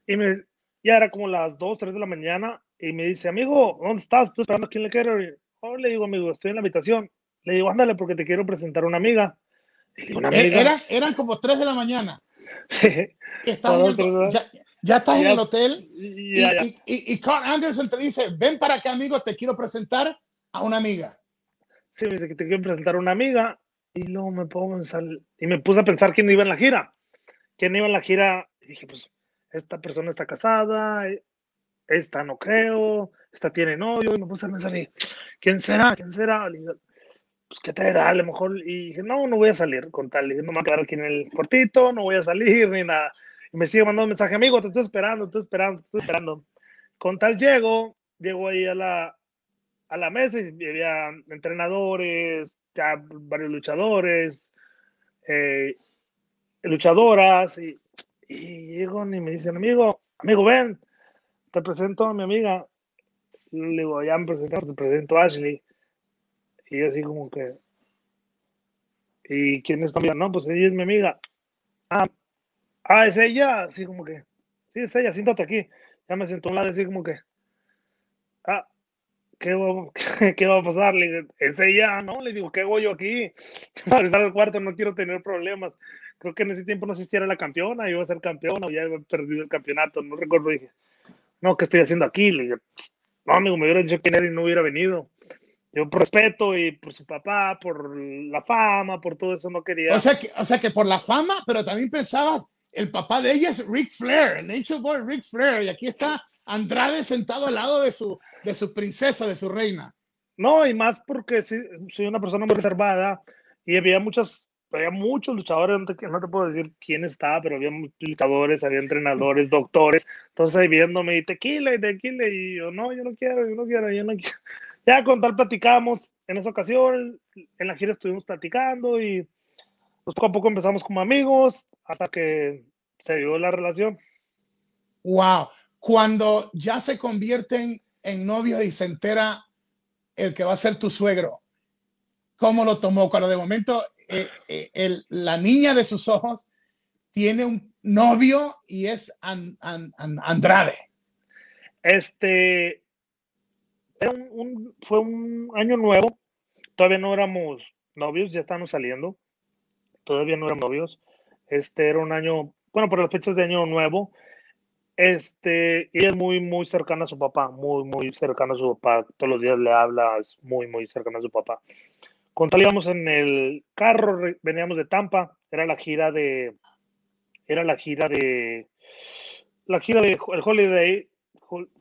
Y me, ya era como las 2, 3 de la mañana y me dice, amigo, ¿dónde estás? Estoy esperando aquí en el catering. Oh, le digo, amigo, estoy en la habitación. Le digo, ándale, porque te quiero presentar a una amiga. ¿una eh, amiga? Era, eran como 3 de la mañana. ya, ya, estás en el hotel y, y, y, Carl Anderson te dice, ven para acá, amigo, te quiero presentar a una amiga. Sí, me dice que te quiero presentar a una amiga. Y luego me pongo a pensar, y me puse a pensar quién iba en la gira. ¿Quién iba en la gira? Y dije, pues, esta persona está casada, esta no creo, esta tiene novio, y me puse a pensar, ¿quién será? ¿Quién será? Le dije, pues, ¿qué traerá? A lo mejor, y dije, no, no voy a salir con tal, le dije, no me voy a quedar aquí en el cortito, no voy a salir, ni nada. Y me sigue mandando un mensaje, amigo, te estoy esperando, te estoy esperando, te estoy esperando. Con tal llego, llego ahí a la, a la mesa y había entrenadores, ya varios luchadores, eh, luchadoras, y llego y me dicen, amigo, amigo, ven, te presento a mi amiga. Le digo, ya me presento, te presento a Ashley. Y así como que, ¿y quién es tu amiga? No, pues ella es mi amiga. Ah, ah, es ella. Así como que, sí, es ella, siéntate aquí. Ya me sentó a un lado así como que, ah, ¿qué va, qué, va a pasar? Le digo, es ella, ¿no? Le digo, ¿qué hago yo aquí? Para estar al cuarto, no quiero tener problemas. Creo que en ese tiempo no sé si era la campeona, iba a ser campeona o ya había perdido el campeonato, no recuerdo. Dije, no, ¿qué estoy haciendo aquí? Le dije, no, amigo, me hubiera dicho quién era y no hubiera venido. Yo por respeto y por su papá, por la fama, por todo eso no quería. O sea que, o sea que por la fama, pero también pensaba, el papá de ella es Rick Flair, Nature Boy Rick Flair, y aquí está Andrade sentado al lado de su, de su princesa, de su reina. No, y más porque sí, soy una persona muy reservada y había muchas había muchos luchadores, no te, no te, puedo decir quién estaba, pero había muchos luchadores, había entrenadores, doctores, entonces ahí viéndome y tequila y tequila y yo no, yo no quiero, yo no quiero, yo no quiero. Ya con tal platicamos en esa ocasión, en la gira estuvimos platicando y pues, poco a poco empezamos como amigos hasta que se dio la relación. Wow, cuando ya se convierten en novios y se entera el que va a ser tu suegro, ¿cómo lo tomó? Cuando de momento eh, eh, la niña de sus ojos tiene un novio y es Andrade. Este fue un año nuevo, todavía no éramos novios, ya estábamos saliendo, todavía no éramos novios. Este era un año, bueno, por las fechas de año nuevo, este, ella es muy, muy cercana a su papá, muy, muy cercana a su papá, todos los días le habla, es muy, muy cercana a su papá. Con tal íbamos en el carro, veníamos de Tampa, era la gira de, era la gira de, la gira de el Holiday,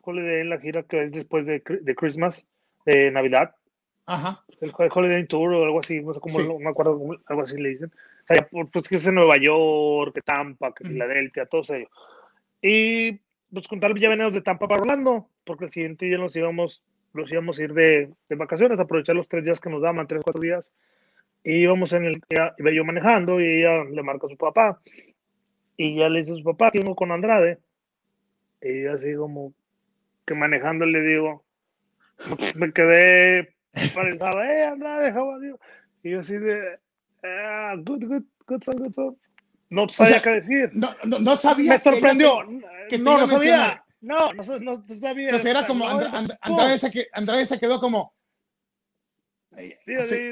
Holiday, la gira que es después de, de Christmas, de Navidad. Ajá. El, Holiday Tour o algo así, no sé cómo, no me acuerdo, algo así le dicen. O sea, pues que es en Nueva York, que Tampa, que Filadelfia, todo eso. Y pues con tal ya veníamos de Tampa para Orlando, porque el siguiente día nos íbamos nos íbamos a ir de, de, vacaciones, aprovechar los tres días que nos daban, tres, cuatro días. Y íbamos en el, iba yo manejando y ella le marca a su papá. Y ya le dice a su papá que vengo con Andrade. Y yo así como que manejando le digo, me quedé paralizado, eh, Andrade, how Y yo así de, ah, good, good, good son, good son. No sabía qué decir. No, no, no sabía. Me sorprendió. Que no, no sabía. No, no, no, sabía. Entonces era como, Andrade, se, Andrade se quedó como... Sí, así,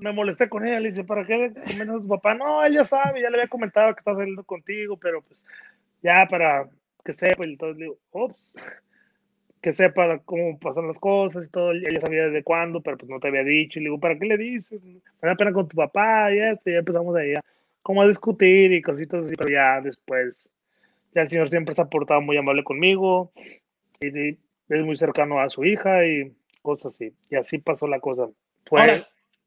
me molesté con ella, le dije, ¿para qué a tu papá? No, él ya sabe, ya le había comentado que está saliendo contigo, pero pues ya para que sepa, y entonces le digo, ups, que sepa cómo pasan las cosas y todo, ella sabía desde cuándo, pero pues no te había dicho, y le digo, ¿para qué le dices? Me da pena con tu papá, y esto, y ya empezamos ahí a, como a discutir y cositas así, pero ya después el señor siempre se ha portado muy amable conmigo y es muy cercano a su hija y cosas así. Y así pasó la cosa. Fue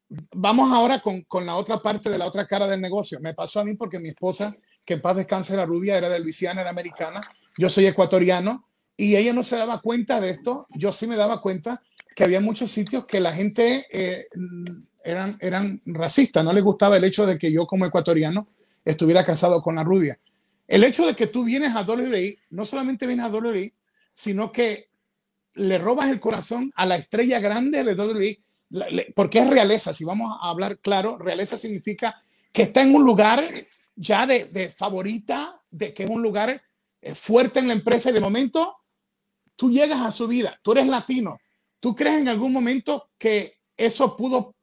vamos ahora con, con, la otra parte de la otra cara del negocio. Me pasó a mí porque mi esposa, que en paz descanse la rubia, era de Luisiana, era americana. Yo soy ecuatoriano y ella no se daba cuenta de esto. Yo sí me daba cuenta que había muchos sitios que la gente eh, eran, eran racistas. No les gustaba el hecho de que yo como ecuatoriano estuviera casado con la rubia. El hecho de que tú vienes a WWE, no solamente vienes a WWE, sino que le robas el corazón a la estrella grande de WWE porque es realeza, si vamos a hablar claro, realeza significa que está en un lugar ya de, favorita, de que es un lugar eh, fuerte en la empresa de momento tú llegas a su vida, tú eres latino, tú crees en algún momento que eso pudo,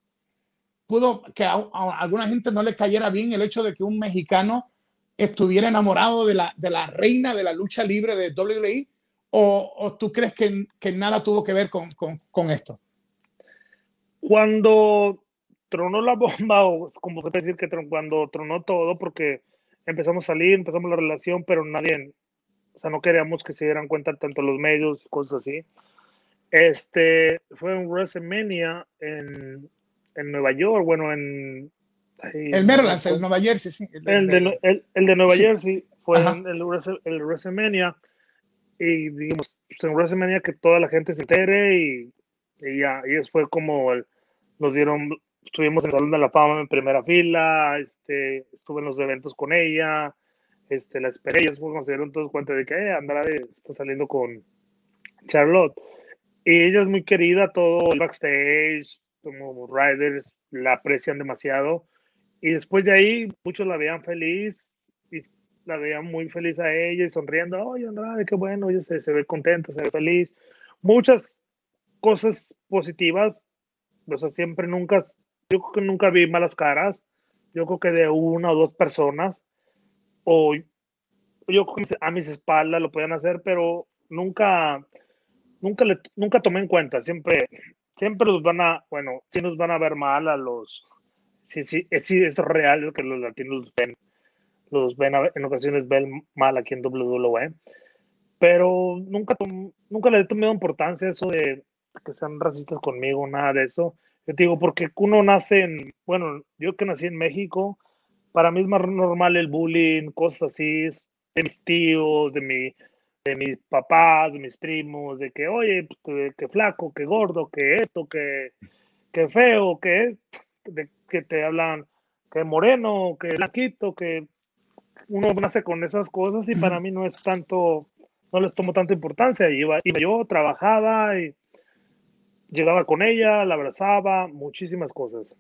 pudo que a, alguna gente no le cayera bien el hecho de que un mexicano estuviera enamorado de la, de la reina de la lucha libre de WWE o, tú crees que, que, nada tuvo que ver con, con, esto? Cuando tronó la bomba, o como se puede decir que cuando tronó todo, porque empezamos a salir, empezamos la relación, pero nadie, o sea, no queríamos que se dieran cuenta tanto los medios y cosas así. Este fue un WrestleMania en, en Nueva York, bueno, en. El Maryland, el Nueva Jersey, sí. El, de, el, el de Nueva Jersey fue el, el, WrestleMania. Y digamos, pues, en WrestleMania que toda la gente se entere y, y ya, y eso fue como el, nos dieron, estuvimos en el Salón de la Fama en primera fila, este, estuve en los eventos con ella, este, la esperé, y después nos dieron todos cuenta de que eh, Andrade está saliendo con Charlotte. Y ella es muy querida, todo el backstage, como riders, la aprecian demasiado. Y después de ahí, muchos la veían feliz y la veían muy feliz a ella y sonriendo. Oye, Andrade, qué bueno, ella se, se ve contenta, se ve feliz. Muchas cosas positivas o sea, siempre nunca, yo creo que nunca vi malas caras. Yo creo que de una o dos personas, o yo a mis espaldas lo podían hacer, pero nunca, nunca, le, nunca tomé en cuenta. Siempre, siempre los van a, bueno, si nos van a ver mal a los, sí, sí, es, sí, es real que los latinos ven, los ven en ocasiones ven mal aquí en WWE, pero nunca, nunca le he tomado importancia eso de que sean racistas conmigo, nada de eso. Yo te digo, porque uno nace en, bueno, yo que nací en México, para mí es más normal el bullying, cosas así, de mis tíos, de, mi, de mis papás, de mis primos, de que, oye, pues, que, flaco, que gordo, que esto, que, que feo, que, de, que te hablan, que moreno, que blanquito, que uno nace con esas cosas y para mí no es tanto, no les tomo tanta importancia. Iba, iba yo, trabajaba y llegaba con ella, la abrazaba, muchísimas cosas.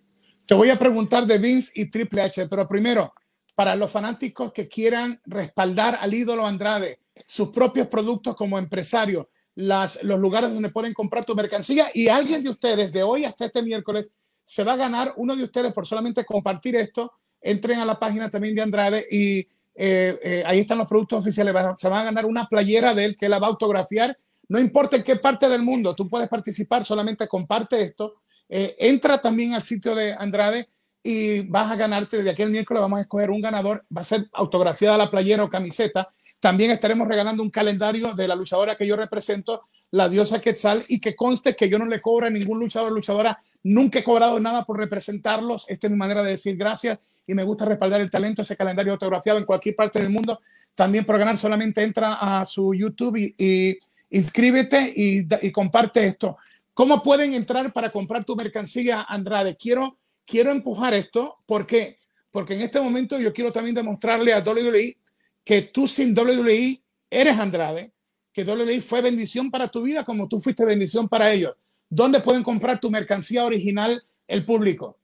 Te voy a preguntar de Vince y Triple H, pero primero, para los fanáticos que quieran respaldar al ídolo Andrade, sus propios productos como empresario, las, los lugares donde pueden comprar tu mercancía y alguien de ustedes de hoy hasta este miércoles se va a ganar, uno de ustedes por solamente compartir esto, entren a la página también de Andrade y eh, eh, ahí están los productos oficiales, se van a ganar una playera de él que la va a autografiar no importa en qué parte del mundo, tú puedes participar, solamente comparte esto. Eh, entra también al sitio de Andrade y vas a ganarte. Desde aquel miércoles vamos a escoger un ganador. Va a ser autografiada la playera o camiseta. También estaremos regalando un calendario de la luchadora que yo represento, la diosa Quetzal, y que conste que yo no le cobro a ningún luchador luchadora. Nunca he cobrado nada por representarlos. Esta es mi manera de decir gracias y me gusta respaldar el talento, ese calendario autografiado en cualquier parte del mundo. También por ganar solamente entra a su YouTube y inscríbete y, comparte esto. ¿Cómo pueden entrar para comprar tu mercancía, Andrade? Quiero, quiero empujar esto. ¿Por qué? Porque en este momento yo quiero también demostrarle a WWE que tú sin WWE eres Andrade, que WWE fue bendición para tu vida como tú fuiste bendición para ellos. ¿Dónde pueden comprar tu mercancía original el público?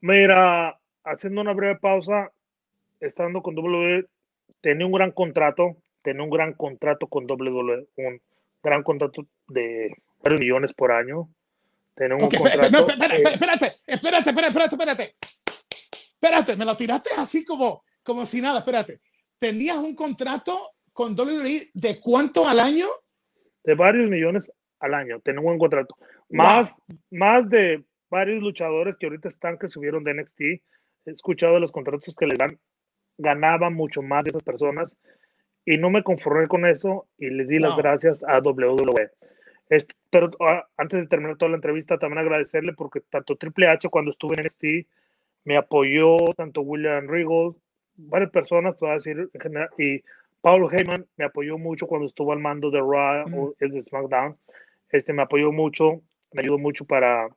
Mira, haciendo una breve pausa, estando con WWE, tenía un gran contrato, tenía un gran contrato con WWE, un, gran contrato de varios millones por año. Tenemos un contrato. espérate, espérate, espérate, espérate, espérate. Espérate, me lo tiraste así como, como si nada, espérate. ¿Tenías un contrato con WWE de cuánto al año? De varios millones al año. Tenemos un contrato. Más, más de varios luchadores que ahorita están que subieron de NXT. He escuchado de los contratos que les dan. Ganaban mucho más de esas personas y no me conformé con eso y les di las gracias a WWE. Este, pero ah, antes de terminar toda la entrevista, también agradecerle porque tanto Triple H cuando estuve en NXT me apoyó, tanto William Regal, varias personas, puedo decir, en general, y Paul Heyman me apoyó mucho cuando estuvo al mando de Raw o el de SmackDown. Este me apoyó mucho, me ayudó mucho para,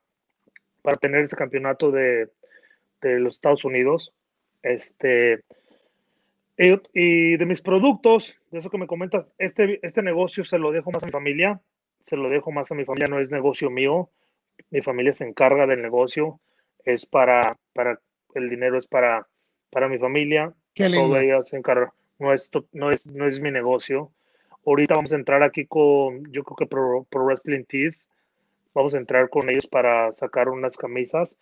para tener ese campeonato de, de los Estados Unidos. Este, y, de mis productos, de eso que me comentas, este, este negocio se lo dejo más a mi familia, se lo dejo más a mi familia, no es negocio mío, mi familia se encarga del negocio, es para, para el dinero es para, para mi familia, Qué todo ella se encarga, no es, no, es, no es mi negocio. Ahorita vamos a entrar aquí con, yo creo que Pro, Pro Wrestling Teeth, vamos a entrar con ellos para sacar unas camisas,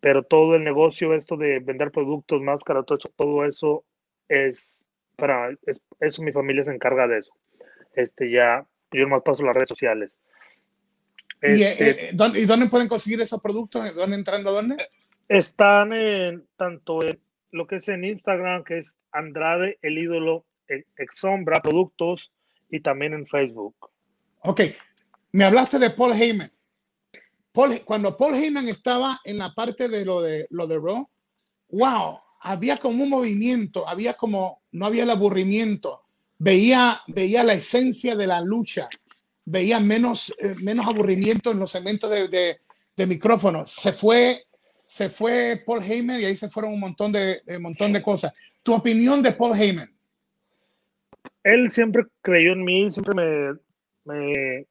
pero todo el negocio, esto de vender productos, máscaras, todo eso, todo eso es para, eso mi familia se encarga de eso. Este ya, yo más paso las redes sociales. ¿Y, eh, este, eh, ¿Y, dónde pueden conseguir esos productos? ¿Dónde entrando dónde? Están en tanto en lo que es en Instagram, que es Andrade, el ídolo, Exombra Productos, y también en Facebook. Ok, me hablaste de Paul Heyman. Paul, cuando Paul Heyman estaba en la parte de lo de lo de Raw, wow, había como un movimiento, había como, no había el aburrimiento, veía, veía la esencia de la lucha, veía menos, eh, menos aburrimiento en los segmentos de, de, de micrófonos. Se fue se fue Paul Heyman y ahí se fueron un montón de, montón de cosas. ¿Tu opinión de Paul Heyman? Él siempre creyó en mí, siempre me,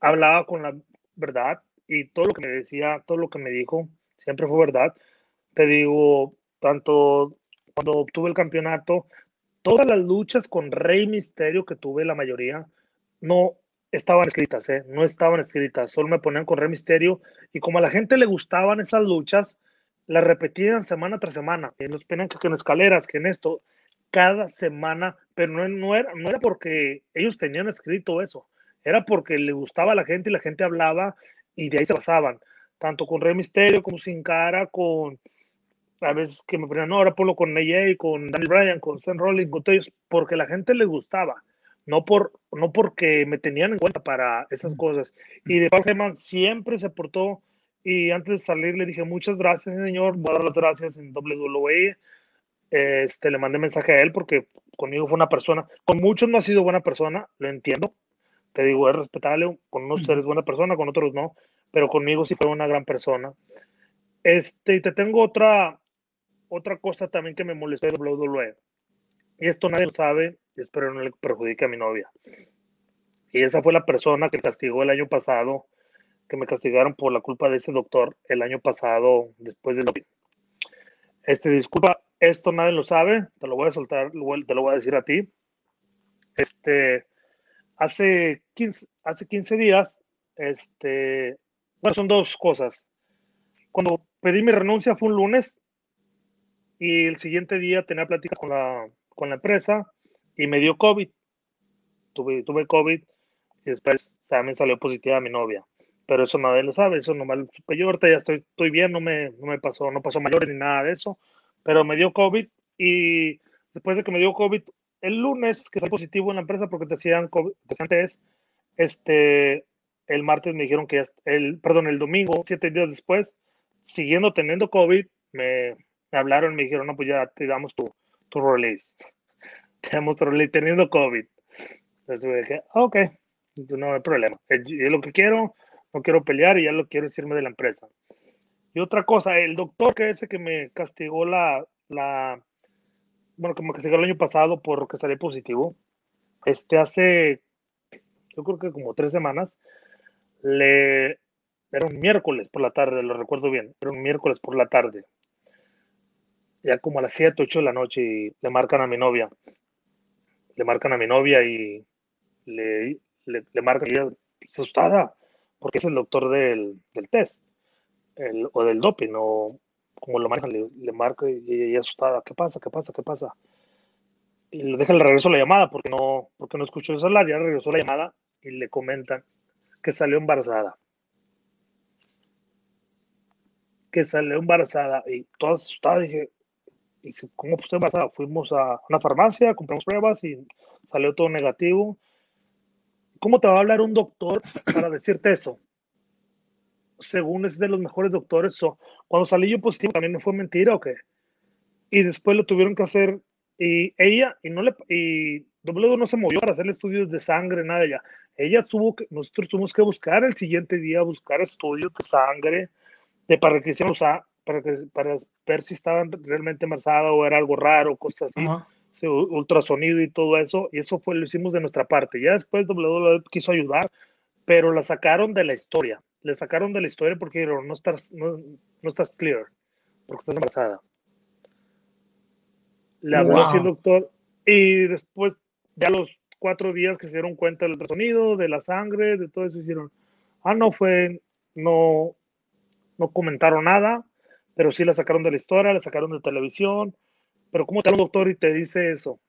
hablaba con la verdad y todo lo que me decía, todo lo que me dijo, siempre fue verdad. Te digo, tanto cuando obtuve el campeonato, todas las luchas con Rey Misterio que tuve, la mayoría, no estaban escritas, ¿eh? no estaban escritas, solo me ponían con Rey Misterio y como a la gente le gustaban esas luchas, las repetían semana tras semana, y los ponían que en escaleras, que en esto, cada semana, pero no, no, era, no era porque ellos tenían escrito eso, era porque le gustaba a la gente y la gente hablaba y de ahí se pasaban, tanto con Rey Misterio como Sin Cara, con a veces que me ponían, no, ahora ponlo con AJ, con Daniel Bryan, con Seth Rollins, con todos, porque la gente le gustaba no, por, no porque me tenían en cuenta para esas cosas. Y de Paul Heyman siempre se portó y antes de salir le dije muchas gracias, señor, voy a dar las gracias en WWE. Este, le mandé mensaje a él porque conmigo fue una persona, con muchos no ha sido buena persona, lo entiendo. Te digo, es respetable, con unos eres buena persona, con otros no, pero conmigo sí fue una gran persona. Este, y te tengo otra, otra cosa también que me molestó de WWE. Y esto nadie lo sabe, y espero no le perjudique a mi novia. Y esa fue la persona que castigó el año pasado, que me castigaron por la culpa de ese doctor el año pasado después del Este, disculpa, esto nadie lo sabe, te lo voy a soltar, te lo voy a decir a ti. Este, hace 15, hace 15 días, este, bueno, son dos cosas. Cuando pedí mi renuncia fue un lunes y el siguiente día tenía pláticas con la, con la empresa y me dio COVID. Tuve, tuve COVID y después también salió positiva mi novia. Pero eso nadie lo sabe, eso no me supe yo. Ahorita ya estoy, estoy bien, no me, no me pasó, no pasó mayor ni nada de eso. Pero me dio COVID y después de que me dio COVID, el lunes que salí positivo en la empresa porque te hacían COVID, antes, este, el martes me dijeron que ya, el, perdón, el domingo, siete días después, siguiendo teniendo COVID, me, me hablaron me dijeron, no, pues ya te damos tu, tu release tenemos teniendo COVID. Entonces dije, ok, no hay problema. Yo lo que quiero, no quiero pelear y ya lo quiero irme de la empresa. Y otra cosa, el doctor que ese que me castigó la, la bueno, que me castigó el año pasado porque salí positivo, este hace, yo creo que como tres semanas, le, era un miércoles por la tarde, lo recuerdo bien, era un miércoles por la tarde, ya como a las 7, 8 de la noche le marcan a mi novia. Le marcan a mi novia y le, le, marcan y ella asustada porque es el doctor del, del test o del doping o como lo manejan, le, le marca y ella asustada, ¿qué pasa? ¿Qué pasa? ¿Qué pasa? Y le deja el regreso la llamada porque no, porque no escuchó el celular, ya regresó la llamada y le comentan que salió embarazada. Que salió embarazada y toda asustada dije, y ¿cómo fue embarazada? Fuimos a una farmacia, compramos pruebas y salió todo negativo. ¿Cómo te va a hablar un doctor para decirte eso? Según es de los mejores doctores, o cuando salí yo positivo también fue mentira o qué. Y después lo tuvieron que hacer y ella, y no le, y W no se movió para hacer estudios de sangre, nada de ella. Ella tuvo que, nosotros tuvimos que buscar el siguiente día, buscar estudios de sangre, de para que hiciéramos, para, que, para ver si estaban realmente embarazadas o era algo raro, cosas así. Ultrasonido y todo eso, y eso fue lo hicimos de nuestra parte. Ya después W quiso ayudar, pero la sacaron de la historia. Le sacaron de la historia porque dijeron, no estás, no, no estás clear, porque estás embarazada. Le habló así el doctor y después, ya los cuatro días que se dieron cuenta del ultrasonido, de la sangre, de todo eso, hicieron, ah, no fue, no, no comentaron nada, pero sí la sacaron de la historia, la sacaron de televisión, pero ¿cómo te un doctor y te dice eso?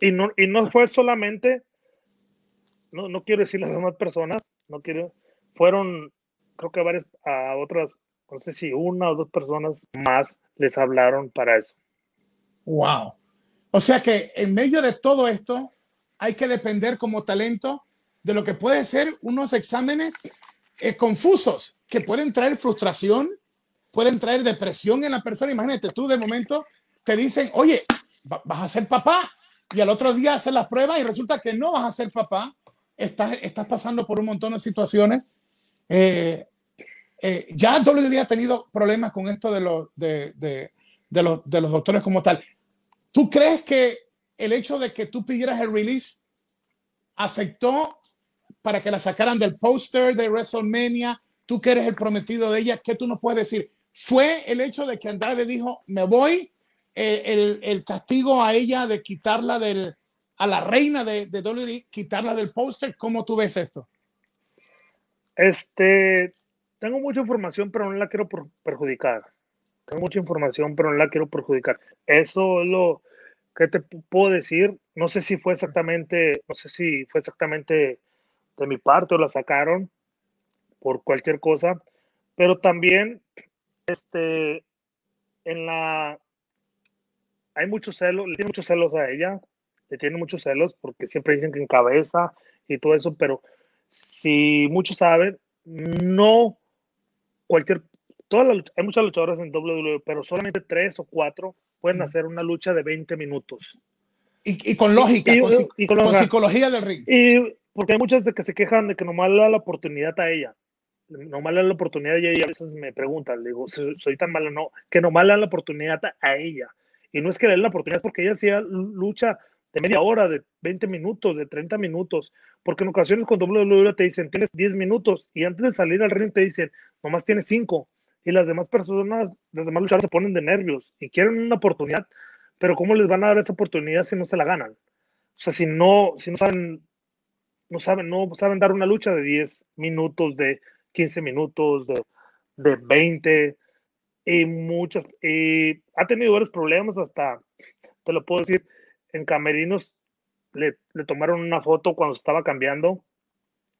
Y no, y no fue solamente, no, no quiero decir las demás personas, no quiero, fueron, creo que varias, a otras, no sé si una o dos personas más les hablaron para eso. Wow. O sea que en medio de todo esto hay que depender como talento de lo que puede ser unos exámenes eh, confusos que pueden traer frustración, pueden traer depresión en la persona. Imagínate, tú de momento te dicen, oye, vas a ser papá y al otro día hacer las pruebas y resulta que no vas a ser papá. Estás, estás pasando por un montón de situaciones. Eh, eh, ya WWE ha tenido problemas con esto de, los de, de, de, los, de los doctores como tal. ¿Tú crees que el hecho de que tú pidieras el release afectó para que la sacaran del póster de WrestleMania? Tú que eres el prometido de ella, ¿qué tú nos puedes decir? ¿Fue el hecho de que Andrade dijo, me voy, el, castigo a ella de quitarla del, a la reina de, de WWE, quitarla del póster? ¿Cómo tú ves esto? Este, tengo mucha información, pero no la quiero perjudicar. Tengo mucha información, pero no la quiero perjudicar. Eso es lo que te puedo decir. No sé si fue exactamente, no sé si fue exactamente de mi parte o la sacaron por cualquier cosa, pero también, este, en la, hay muchos celos, le tiene muchos celos a ella, le tiene muchos celos porque siempre dicen que encabeza y todo eso, pero si muchos saben, no cualquier hay muchas luchadoras en WWE, pero solamente tres o cuatro pueden hacer una lucha de 20 minutos. Y, con lógica, y, con, psicología del ring. Y porque hay muchas de que se quejan de que nomás le da la oportunidad a ella. Nomás le da la oportunidad a ella y a veces me preguntan, le digo, soy tan mala, no, que nomás le da la oportunidad a ella. Y no es que le den la oportunidad porque ella hacía lucha de media hora, de 20 minutos, de 30 minutos, porque en ocasiones con WWE te dicen, tienes 10 minutos y antes de salir al ring te dicen, nomás tienes 5 y las demás personas, las demás luchadores se ponen de nervios y quieren una oportunidad, pero ¿cómo les van a dar esa oportunidad si no se la ganan? O sea, si no, si no saben, no saben, no saben dar una lucha de 10 minutos, de 15 minutos, de, de 20, y muchas, ha tenido varios problemas hasta, te lo puedo decir, en Camerinos le, le tomaron una foto cuando estaba cambiando,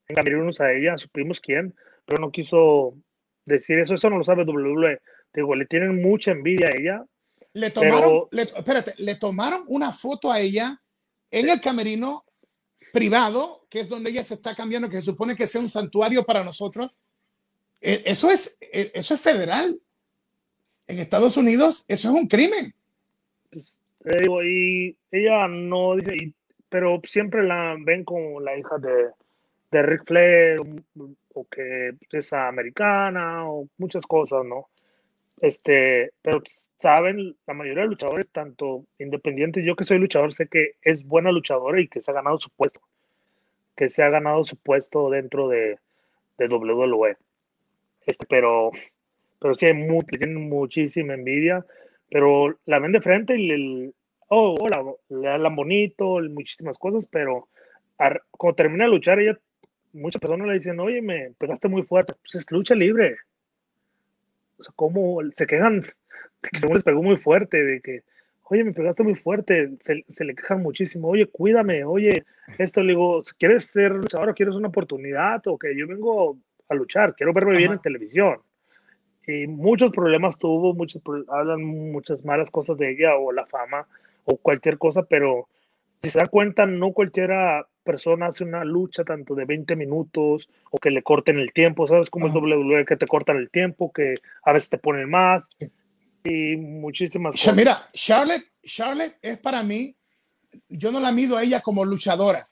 en Camerinos a ella, supimos quién, pero no quiso decir eso, eso no lo sabe WWE. Digo, le tienen mucha envidia a ella. Le tomaron, le, espérate, le tomaron una foto a ella en el camerino privado, que es donde ella se está cambiando, que se supone que sea un santuario para nosotros. E, eso es, e, eso es federal. En Estados Unidos, eso es un crimen. Pues, y ella no dice, pero siempre la ven como la hija de, de Ric Flair, o que es americana, o muchas cosas, ¿no? Este, pero saben, la mayoría de luchadores, tanto independientes, yo que soy luchador, sé que es buena luchadora y que se ha ganado su puesto, que se ha ganado su puesto dentro de, de WWE. Este, pero, pero sí, hay tienen muchísima envidia, pero la ven de frente y le, oh, hola, le hablan bonito, muchísimas cosas, pero cuando termina de luchar, ella muchas personas le dicen, oye, me pegaste muy fuerte. Pues es lucha libre. O sea, ¿cómo se quejan de que según les pegó muy fuerte? De que, oye, me pegaste muy fuerte. Se, se le quejan muchísimo. Oye, cuídame. Oye, esto le digo, ¿quieres ser luchador o quieres una oportunidad? O que yo vengo a luchar, quiero verme bien en televisión. Y muchos problemas tuvo, muchos hablan muchas malas cosas de ella o la fama o cualquier cosa, pero si se dan cuenta, no cualquiera persona hace una lucha tanto de 20 minutos o que le corten el tiempo, ¿sabes? Como el WWE que te cortan el tiempo, que a veces te ponen más y muchísimas cosas. Mira, Charlotte, Charlotte es para mí, yo no la mido a ella como luchadora,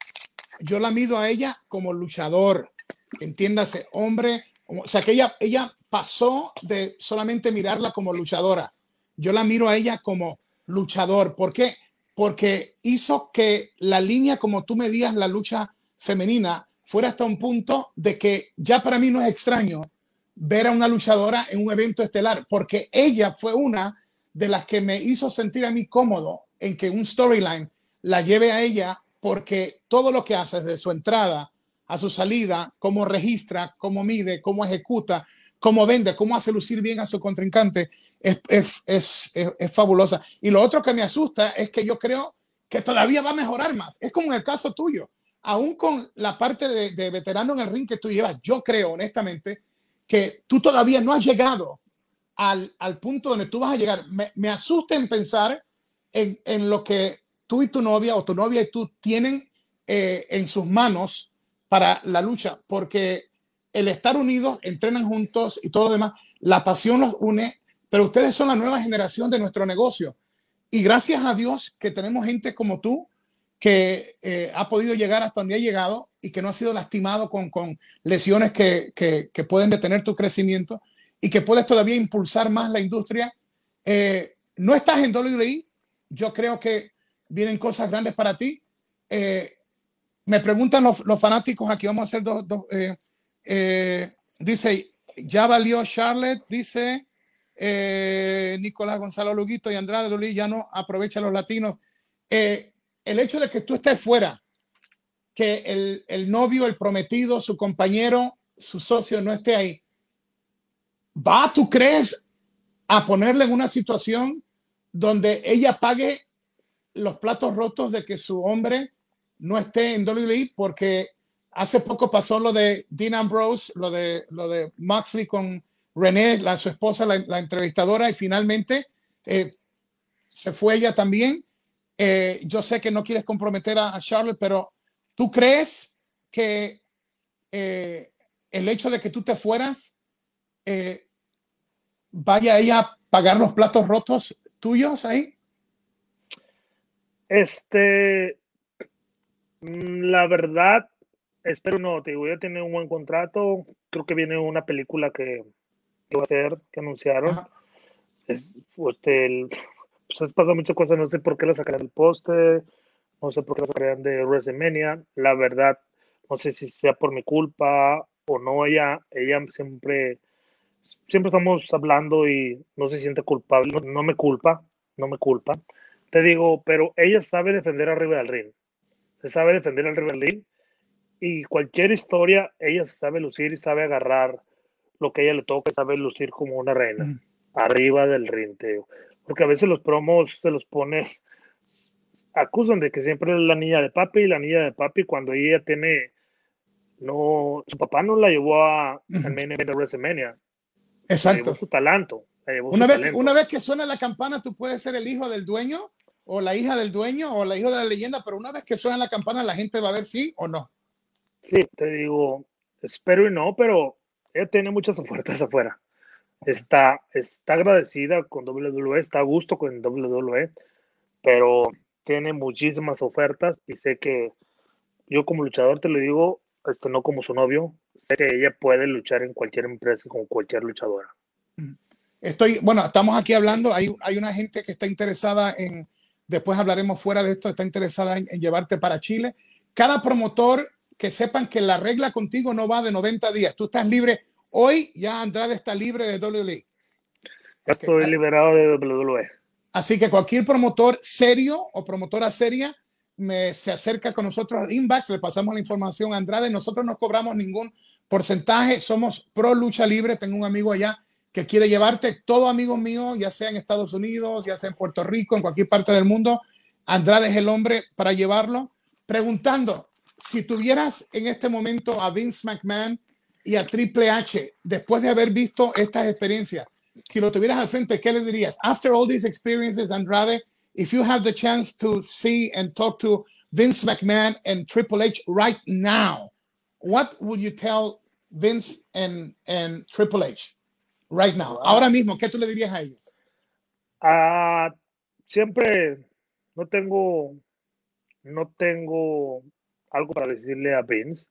yo la mido a ella como luchador, entiéndase, hombre, o sea que ella, ella pasó de solamente mirarla como luchadora, yo la miro a ella como luchador, ¿por qué? porque hizo que la línea como tú medías la lucha femenina fuera hasta un punto de que ya para mí no es extraño ver a una luchadora en un evento estelar, porque ella fue una de las que me hizo sentir a mí cómodo en que un storyline la lleve a ella, porque todo lo que hace desde su entrada a su salida, cómo registra, cómo mide, cómo ejecuta, cómo vende, cómo hace lucir bien a su contrincante, es, es, es, es, fabulosa. Y lo otro que me asusta es que yo creo que todavía va a mejorar más. Es como en el caso tuyo. Aún con la parte de, de veterano en el ring que tú llevas, yo creo honestamente que tú todavía no has llegado al, al punto donde tú vas a llegar. Me, me asusta en pensar en, en, lo que tú y tu novia o tu novia y tú tienen eh, en sus manos para la lucha, porque el estar unidos, entrenan juntos y todo lo demás, la pasión los une, pero ustedes son la nueva generación de nuestro negocio. Y gracias a Dios que tenemos gente como tú que eh, ha podido llegar hasta donde ha llegado y que no ha sido lastimado con, con lesiones que, que, pueden detener tu crecimiento y que puedes todavía impulsar más la industria. Eh, no estás en WWE, yo creo que vienen cosas grandes para ti. Eh, me preguntan los, fanáticos, aquí vamos a hacer dos, dice, ya valió Charlotte, dice eh, Nicolás Gonzalo Luguito y Andrade Dolí, ya no aprovecha los latinos. Eh, el hecho de que tú estés fuera, que el, el, novio, el prometido, su compañero, su socio no esté ahí, ¿va, tú crees, a ponerle en una situación donde ella pague los platos rotos de que su hombre no esté en WWE porque Hace poco pasó lo de Dean Ambrose, lo de, lo de Moxley con René, su esposa, la, entrevistadora, y finalmente eh, se fue ella también. Eh, yo sé que no quieres comprometer a, Charlotte, pero ¿tú crees que eh, el hecho de que tú te fueras vaya ella a pagar los platos rotos tuyos ahí? Este, mm, la verdad, espero no, te digo, ya tiene un buen contrato. Creo que viene una película que, va a hacer, que anunciaron. Es, este, el, pues pasa muchas cosas, no sé por qué la sacaron del poste, no sé por qué la sacaron de WrestleMania. La verdad, no sé si sea por mi culpa o no. Ella, ella siempre, siempre estamos hablando y no se siente culpable, no, no me culpa, no me culpa. Te digo, pero ella sabe defender arriba del ring. Se sabe defender del ring y cualquier historia, ella sabe lucir y sabe agarrar lo que ella le toca, sabe lucir como una reina, mm. arriba del rinteo. Porque a veces los promos se los pone, acusan de que siempre es la niña de papi y la niña de papi cuando ella tiene, no, su papá no la llevó a, event de WrestleMania. Exacto. su talento. Una, vez, una vez que suena la campana, tú puedes ser el hijo del dueño o la hija del dueño o la hija de la leyenda, pero una vez que suena la campana, la gente va a ver sí o no. Sí, te digo, espero y no, pero ella tiene muchas ofertas afuera. Está, está agradecida con WWE, está a gusto con WWE, pero tiene muchísimas ofertas y sé que yo como luchador te lo digo, este, no como su novio, sé que ella puede luchar en cualquier empresa con cualquier luchadora. Mm. Estoy, bueno, estamos aquí hablando, hay, hay una gente que está interesada en, después hablaremos fuera de esto, está interesada en llevarte para Chile. Cada promotor que sepan que la regla contigo no va de 90 días. Tú estás libre. Hoy ya Andrade está libre de WWE. Ya estoy liberado de WWE. Así que cualquier promotor serio o promotora seria me, se acerca con nosotros al inbox, le pasamos la información a Andrade. Nosotros no cobramos ningún porcentaje, somos pro lucha libre. Tengo un amigo allá que quiere llevarte, todo amigo mío, ya sea en Estados Unidos, ya sea en Puerto Rico, en cualquier parte del mundo. Andrade es el hombre para llevarlo. Preguntando, si tuvieras en este momento a Vince McMahon y a Triple H, después de haber visto estas experiencias, si lo tuvieras al frente, ¿qué le dirías? After all these experiences, Andrade, if you have the chance to see and talk to Vince McMahon and Triple H right now, what would you tell Vince and, and Triple H right now? Wow. Ahora mismo, ¿qué tú le dirías a ellos? Uh, siempre no tengo, no tengo algo para decirle a Vince.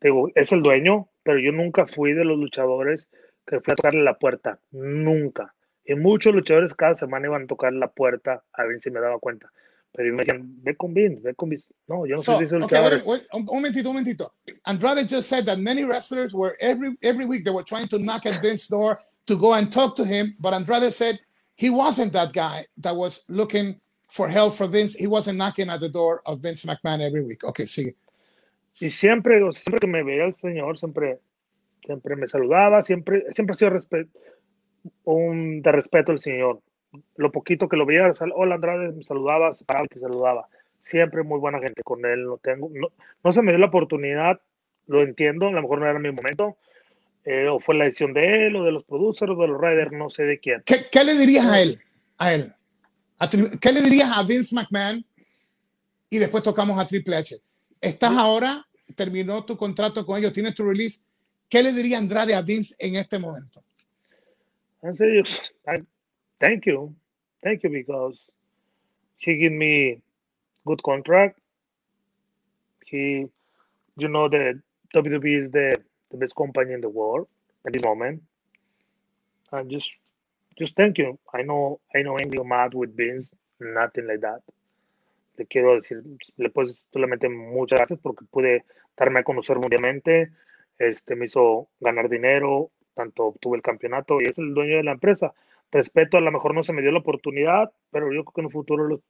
Digo, es el dueño, pero yo nunca fui de los luchadores que fui a tocarle la puerta. Nunca. Y muchos luchadores cada semana iban a tocar la puerta a Vince y me daba cuenta. Pero me decían, ve con Vince, ve con Vince. No, yo no so, soy de okay, wait, wait, un momentito, un momentito. Andrade just said that many wrestlers were every every week they were trying to knock at Vince's door to go and talk to him, but Andrade said he wasn't that guy that was looking for help from Vince. He wasn't knocking at the door of Vince McMahon every week. Okay, sigue. Y siempre, siempre que me veía el señor, siempre, siempre me saludaba, siempre, siempre ha sido respeto, un de respeto al señor lo poquito que lo veía, hola Andrade, me saludaba, se paraba y te saludaba. Siempre muy buena gente con él, no tengo, no, no se me dio la oportunidad, lo entiendo, a lo mejor no era mi momento, eh, o fue la decisión de él, o de los producers, o de los riders, no sé de quién. ¿Qué, qué le dirías a él? A él. ¿Qué le dirías a Vince McMahon? Y después tocamos a Triple H. Estás ahora, terminó tu contrato con ellos, tienes tu release. ¿Qué le diría Andrade a Vince en este momento? En serio, thank you, thank you because he gave me good contract. He, you know, the WWE is the, the best company in the world at this moment. And just, just thank you. I know, I know angry mad with Vince, nothing like that. Le quiero decir, le puedo solamente muchas gracias porque pude darme a conocer mundialmente. Este me hizo ganar dinero, tanto obtuve el campeonato y es el dueño de la empresa respeto, a lo mejor no se me dio la oportunidad, pero yo creo que en un futuro lo,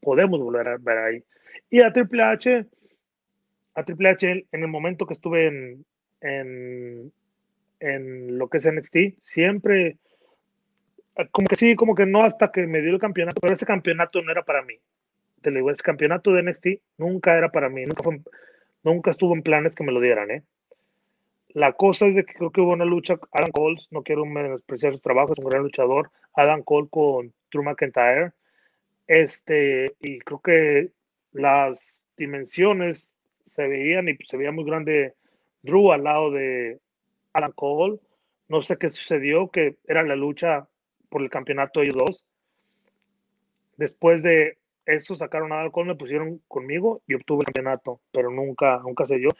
podemos volver a ver ahí. Y a Triple H, a Triple H en el momento que estuve en, en, en lo que es NXT, siempre, como que sí, como que no hasta que me dio el campeonato, pero ese campeonato no era para mí. Te lo digo, ese campeonato de NXT nunca era para mí, nunca, nunca estuvo en planes que me lo dieran, ¿eh? La cosa es de que creo que hubo una lucha, Adam Cole, no quiero menospreciar su trabajo, es un gran luchador, Adam Cole con Drew McIntyre, este, y creo que las dimensiones se veían y se veía muy grande Drew al lado de Adam Cole, no sé qué sucedió, que era la lucha por el campeonato ellos dos. Después de eso sacaron a Cole, me pusieron conmigo y obtuve el campeonato, pero nunca, nunca se dio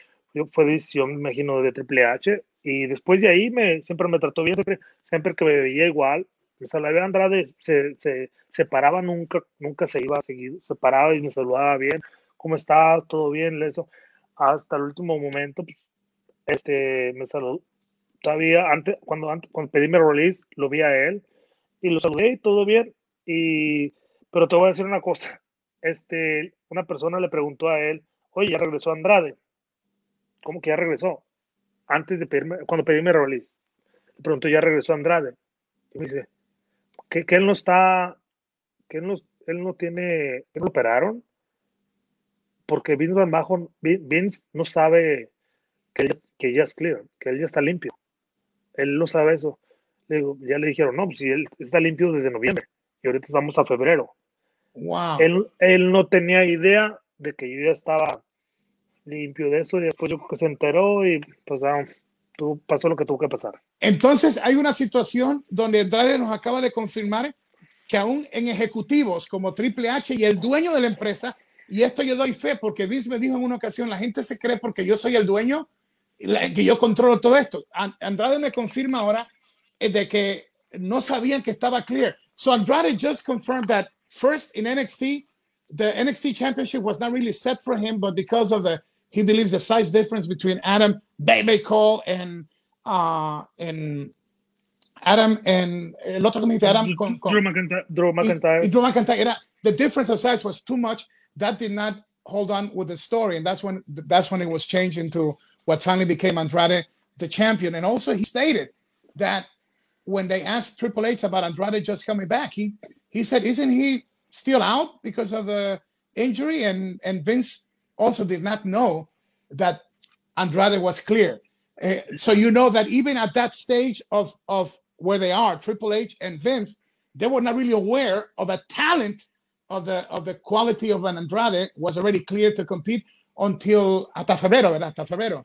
fue decisión, me imagino, de Triple H. Y después de ahí me, siempre me trató bien, siempre, siempre que me veía igual. Salvador Andrade se, se, se, paraba, nunca, nunca se iba a seguir, se paraba y me saludaba bien. ¿Cómo está? ¿Todo bien? Eso. Hasta el último momento, pues, este, me saludó. Todavía, antes, cuando, antes, cuando pedí mi release, lo vi a él y lo saludé y todo bien. Y, pero te voy a decir una cosa. Este, una persona le preguntó a él, oye, ya regresó Andrade ¿Cómo que ya regresó? Antes de cuando pedí mi release, de pronto ya regresó Andrade. Y me dice, que, él no está, que él no, él no tiene, que lo operaron, porque Vince Van Bajo, Vince no sabe que, que ya es clear, que él ya está limpio. Él no sabe eso. Ya le dijeron, no, pues si él está limpio desde noviembre y ahorita estamos a febrero. Wow. Él, él no tenía idea de que yo ya estaba limpio de eso y después yo creo que se enteró y pues ah, pasó lo que tuvo que pasar. Entonces hay una situación donde Andrade nos acaba de confirmar que aún en ejecutivos como Triple H y el dueño de la empresa, y esto yo doy fe porque Vince me dijo en una ocasión, la gente se cree porque yo soy el dueño, que yo controlo todo esto. Andrade me confirma ahora de que no sabían que estaba clear. So Andrade just confirmed that first in NXT, the NXT championship was not really set for him, but because of the he believes the size difference between Adam Baby Cole and uh and Adam and el otro que Adam con, con, Drew McIntyre, Drew McIntyre. Y, y Drew McIntyre era, the difference of size was too much. That did not hold on with the story, and that's when that's when it was changed into what finally became Andrade the champion. And also, he stated that when they asked Triple H about Andrade just coming back, he he said, "Isn't he still out because of the injury?" And and Vince also did not know that Andrade was clear. Uh, so you know that even at that stage of, of where they are, Triple H and Vince, they were not really aware of a talent of the of the quality of an Andrade was already clear to compete until. Hasta febrero.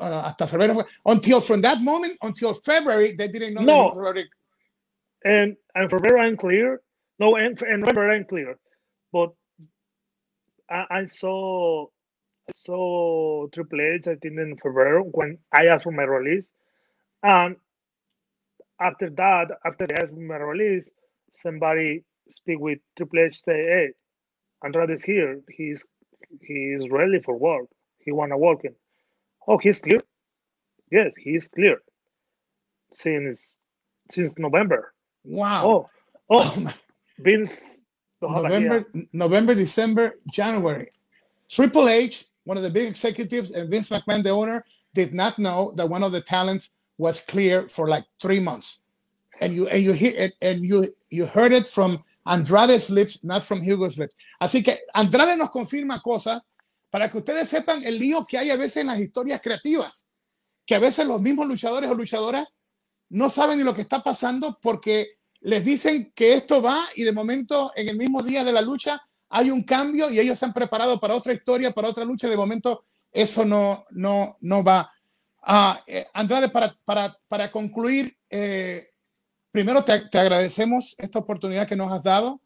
Uh, hasta febrero. Until from that moment until February, they didn't know. No. And and Febrero I'm clear. No, and, and November I'm clear. But I, I saw I saw Triple H I think in February when I asked for my release, and after that, after they asked for my release, somebody speak with Triple H say, "Hey, Andrade Andrade's here. He's he's ready for work. He wanna work in. Oh, he's clear. Yes, he's clear since since November. Wow. Oh, oh, oh Vince. November, November, December, January. Triple H, one of the big executives, and Vince McMahon, the owner, did not know that one of the talents was clear for like three months. And you and you hear it and you you heard it from Andrade's lips, not from Hugo's lips. Así que Andrade nos confirma cosas para que ustedes sepan el lío que hay a veces en las historias creativas, que a veces los mismos luchadores o luchadoras no saben ni lo que está pasando porque les dicen que esto va y de momento en el mismo día de la lucha hay un cambio y ellos se han preparado para otra historia, para otra lucha. De momento eso no, no, no va. Uh, Andrade, para, para, para concluir, eh, primero te, te, agradecemos esta oportunidad que nos has dado.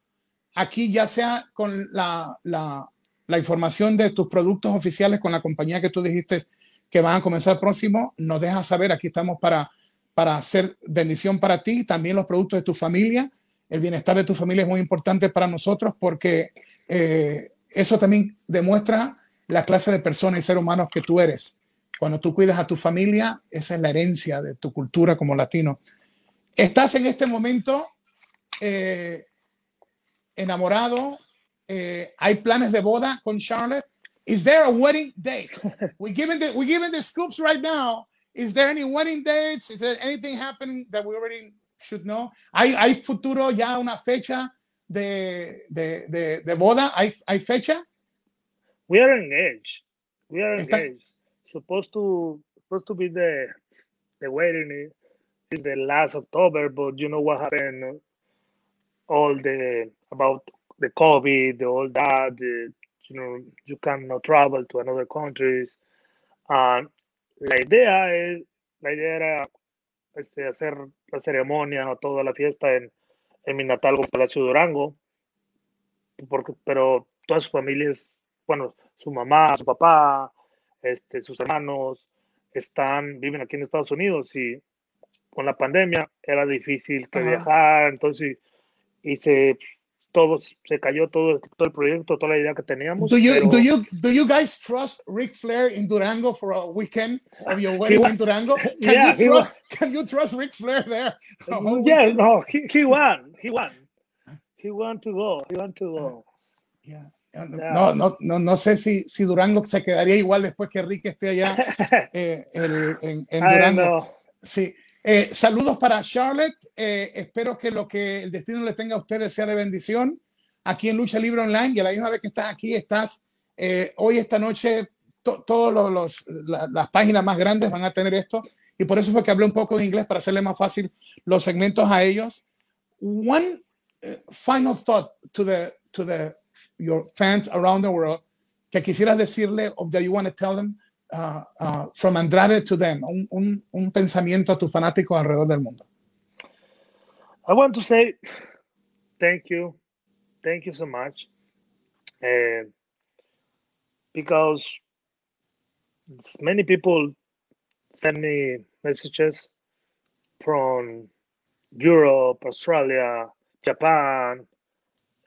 Aquí ya sea con la, la, la, información de tus productos oficiales con la compañía que tú dijiste que van a comenzar próximo, nos dejas saber, aquí estamos para, para hacer bendición para ti, también los productos de tu familia. El bienestar de tu familia es muy importante para nosotros porque eh, eso también demuestra la clase de persona y ser humanos que tú eres. Cuando tú cuidas a tu familia, esa es la herencia de tu cultura como latino. Estás en este momento eh, enamorado. Eh, hay planes de boda con Charlotte. Is there a wedding date? We're giving the, we're giving the scoops right now. Is there any wedding dates? Is there anything happening that we already should know? ¿Hay, hay futuro ya una fecha de, de, de, de boda? ¿Hay, ¿Hay fecha? We are engaged. We are engaged. Supposed to supposed to be the the wedding is the last October, but you know what happened? All the about the COVID, all that. The, you know, you cannot travel to another countries. And la idea es, la idea era este, hacer la ceremonia o toda la fiesta en, en mi natal Palacio Durango, porque, pero todas sus familias, bueno, su mamá, su papá, este, sus hermanos, están, viven aquí en Estados Unidos y con la pandemia era difícil que viajar, entonces se todo se cayó todo, todo el proyecto, toda la idea que teníamos. Do you, pero... do you, do you guys trust Ric Flair in Durango for a weekend of your wedding in Durango? Can yeah, you trust, can you trust Ric Flair there? Yeah, no, he, he won, he won. He won to go, he won to go. Yeah. No, no, no, no sé si, si Durango se quedaría igual después que Rick esté allá eh, el, en, en, Durango. Sí. Eh, saludos para Charlotte. Eh, espero que lo que el destino le tenga a ustedes sea de bendición. Aquí en Lucha Libre Online y a la misma vez que estás aquí, estás eh, hoy, esta noche, to, todas las páginas más grandes van a tener esto. Y por eso fue que hablé un poco de inglés para hacerle más fácil los segmentos a ellos. One final thought to the, to the your fans around the world que quisieras decirle of that you want to tell them uh, from Andrade to them un, un, un, pensamiento a alrededor del mundo. I want to say thank you thank you so much uh, because many people send me messages from Europe Australia Japan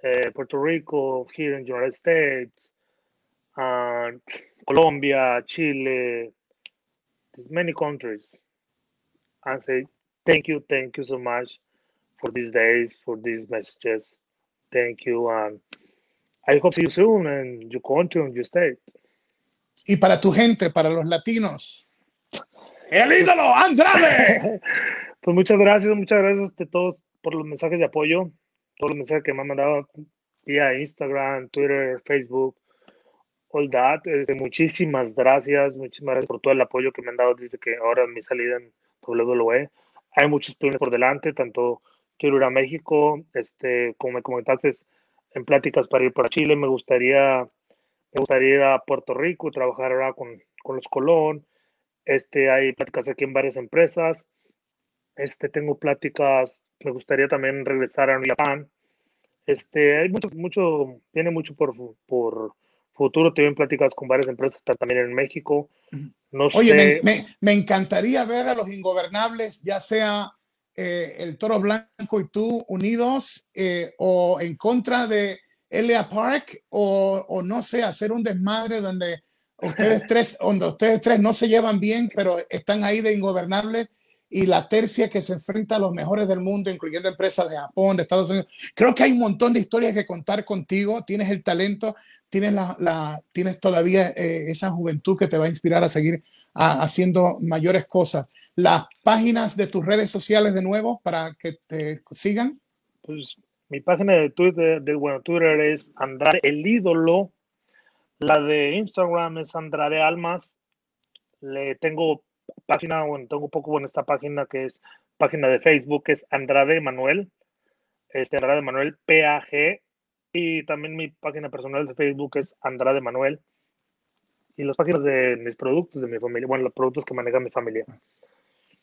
uh, Puerto Rico, here in the United States, and Colombia, Chile, there's many countries. And say thank you, thank you so much for these days, for these messages. Thank you, and I hope to see you soon in your country and your state. Y para tu gente, para los latinos. El ídolo, Andrade. pues muchas gracias, muchas gracias a todos por los mensajes de apoyo todos los mensajes que me han mandado vía Instagram, Twitter, Facebook, all that. Este, muchísimas gracias, muchísimas gracias por todo el apoyo que me han dado desde que ahora mi salida en WWE. Hay muchos planes por delante, tanto quiero ir a México, este, como me comentaste, en pláticas para ir para Chile, me gustaría, me gustaría ir a Puerto Rico, trabajar ahora con, con los Colón. Este, hay pláticas aquí en varias empresas. Este, tengo pláticas, me gustaría también regresar a Japón. Este, hay mucho, mucho, tiene mucho por, por futuro. Tienen pláticas con varias empresas también en México. No Oye, me, me, encantaría ver a los ingobernables, ya sea eh, el Toro Blanco y tú unidos eh, o en contra de Elia Park o, o, no sé, hacer un desmadre donde ustedes tres, donde ustedes tres no se llevan bien, pero están ahí de ingobernables y la tercia que se enfrenta a los mejores del mundo, incluyendo empresas de Japón, de Estados Unidos. Creo que hay un montón de historias que contar contigo. Tienes el talento, tienes, la, tienes todavía eh, esa juventud que te va a inspirar a seguir haciendo mayores cosas. Las páginas de tus redes sociales de nuevo para que te sigan. Pues mi página de Twitter, de, bueno, Twitter es Andrade el ídolo. La de Instagram es Andrade Almas. Le tengo página, bueno, tengo un poco en esta página que es página de Facebook, que es Andrade Manuel, este Andrade Manuel PAG, y también mi página personal de Facebook es Andrade Manuel, y las páginas de mis productos de mi familia, bueno, los productos que maneja mi familia.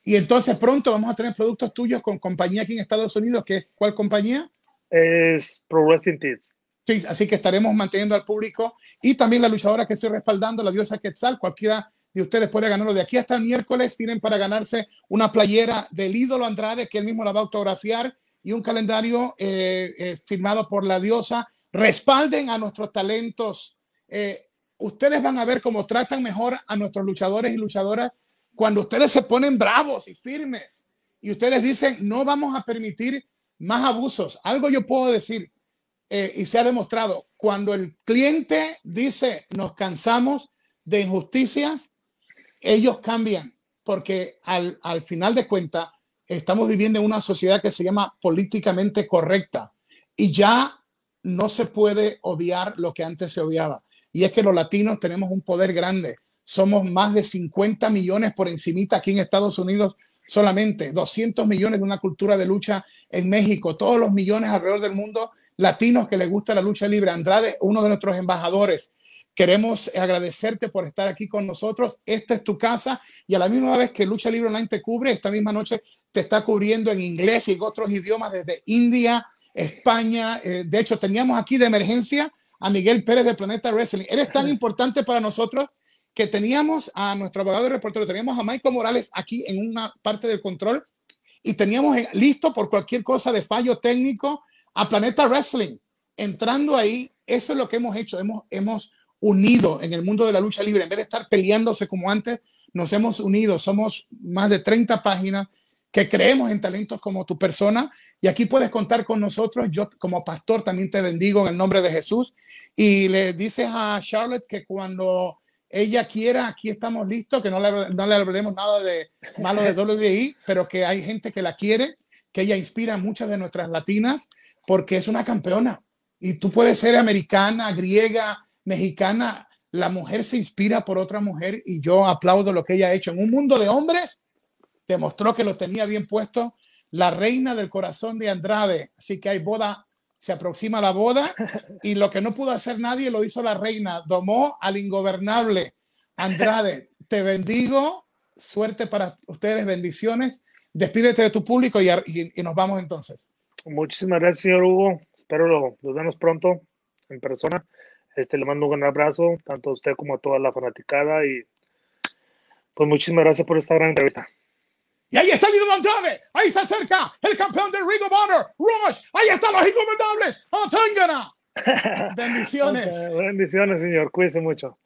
Y entonces pronto vamos a tener productos tuyos con compañía aquí en Estados Unidos, que es ¿cuál compañía? Es Progressing Teeth. Sí, así que estaremos manteniendo al público y también la luchadora que estoy respaldando, la diosa Quetzal, cualquiera y ustedes pueden ganarlo de aquí hasta el miércoles. Tienen para ganarse una playera del ídolo Andrade, que él mismo la va a autografiar, y un calendario eh, eh, firmado por la diosa. Respalden a nuestros talentos. Eh, ustedes van a ver cómo tratan mejor a nuestros luchadores y luchadoras cuando ustedes se ponen bravos y firmes. Y ustedes dicen, no vamos a permitir más abusos. Algo yo puedo decir, y se ha demostrado, cuando el cliente dice, nos cansamos de injusticias, ellos cambian porque al, final de cuentas estamos viviendo en una sociedad que se llama políticamente correcta y ya no se puede obviar lo que antes se obviaba. Y es que los latinos tenemos un poder grande. Somos más de 50 millones por encimita aquí en Estados Unidos solamente, 200 millones de una cultura de lucha en México, todos los millones alrededor del mundo latinos que les gusta la lucha libre. Andrade, uno de nuestros embajadores, Queremos agradecerte por estar aquí con nosotros. Esta es tu casa y a la misma vez que Lucha Libre Online te cubre, esta misma noche te está cubriendo en inglés y en otros idiomas desde India, España. Eh, de hecho, teníamos aquí de emergencia a Miguel Pérez de Planeta Wrestling. Eres tan importante para nosotros que teníamos a nuestro abogado y reportero, teníamos a Michael Morales aquí en una parte del control y teníamos listo por cualquier cosa de fallo técnico a Planeta Wrestling. Entrando ahí, eso es lo que hemos hecho. Hemos, hemos unido en el mundo de la lucha libre. En vez de estar peleándose como antes, nos hemos unido. Somos más de 30 páginas que creemos en talentos como tu persona y aquí puedes contar con nosotros. Yo como pastor también te bendigo en el nombre de Jesús y le dices a Charlotte que cuando ella quiera, aquí estamos listos, que no le, no le nada de malo de WI, pero que hay gente que la quiere, que ella inspira a muchas de nuestras latinas porque es una campeona y tú puedes ser americana, griega, mexicana, la mujer se inspira por otra mujer y yo aplaudo lo que ella ha hecho. En un mundo de hombres, demostró que lo tenía bien puesto. La reina del corazón de Andrade. Así que hay boda, se aproxima la boda y lo que no pudo hacer nadie lo hizo la reina. Domó al ingobernable. Andrade, te bendigo. Suerte para ustedes, bendiciones. Despídete de tu público y, y, nos vamos entonces. Muchísimas gracias, señor Hugo. Espero lo, nos vemos pronto en persona. Este, le mando un gran abrazo, tanto a usted como a toda la fanaticada. Y pues muchísimas gracias por esta gran entrevista. Y ahí está ídolo Andrade. Ahí se acerca el campeón del Ring of Honor, Rush. Ahí están los incomendables. Bendiciones. bendiciones, señor. Cuídese mucho.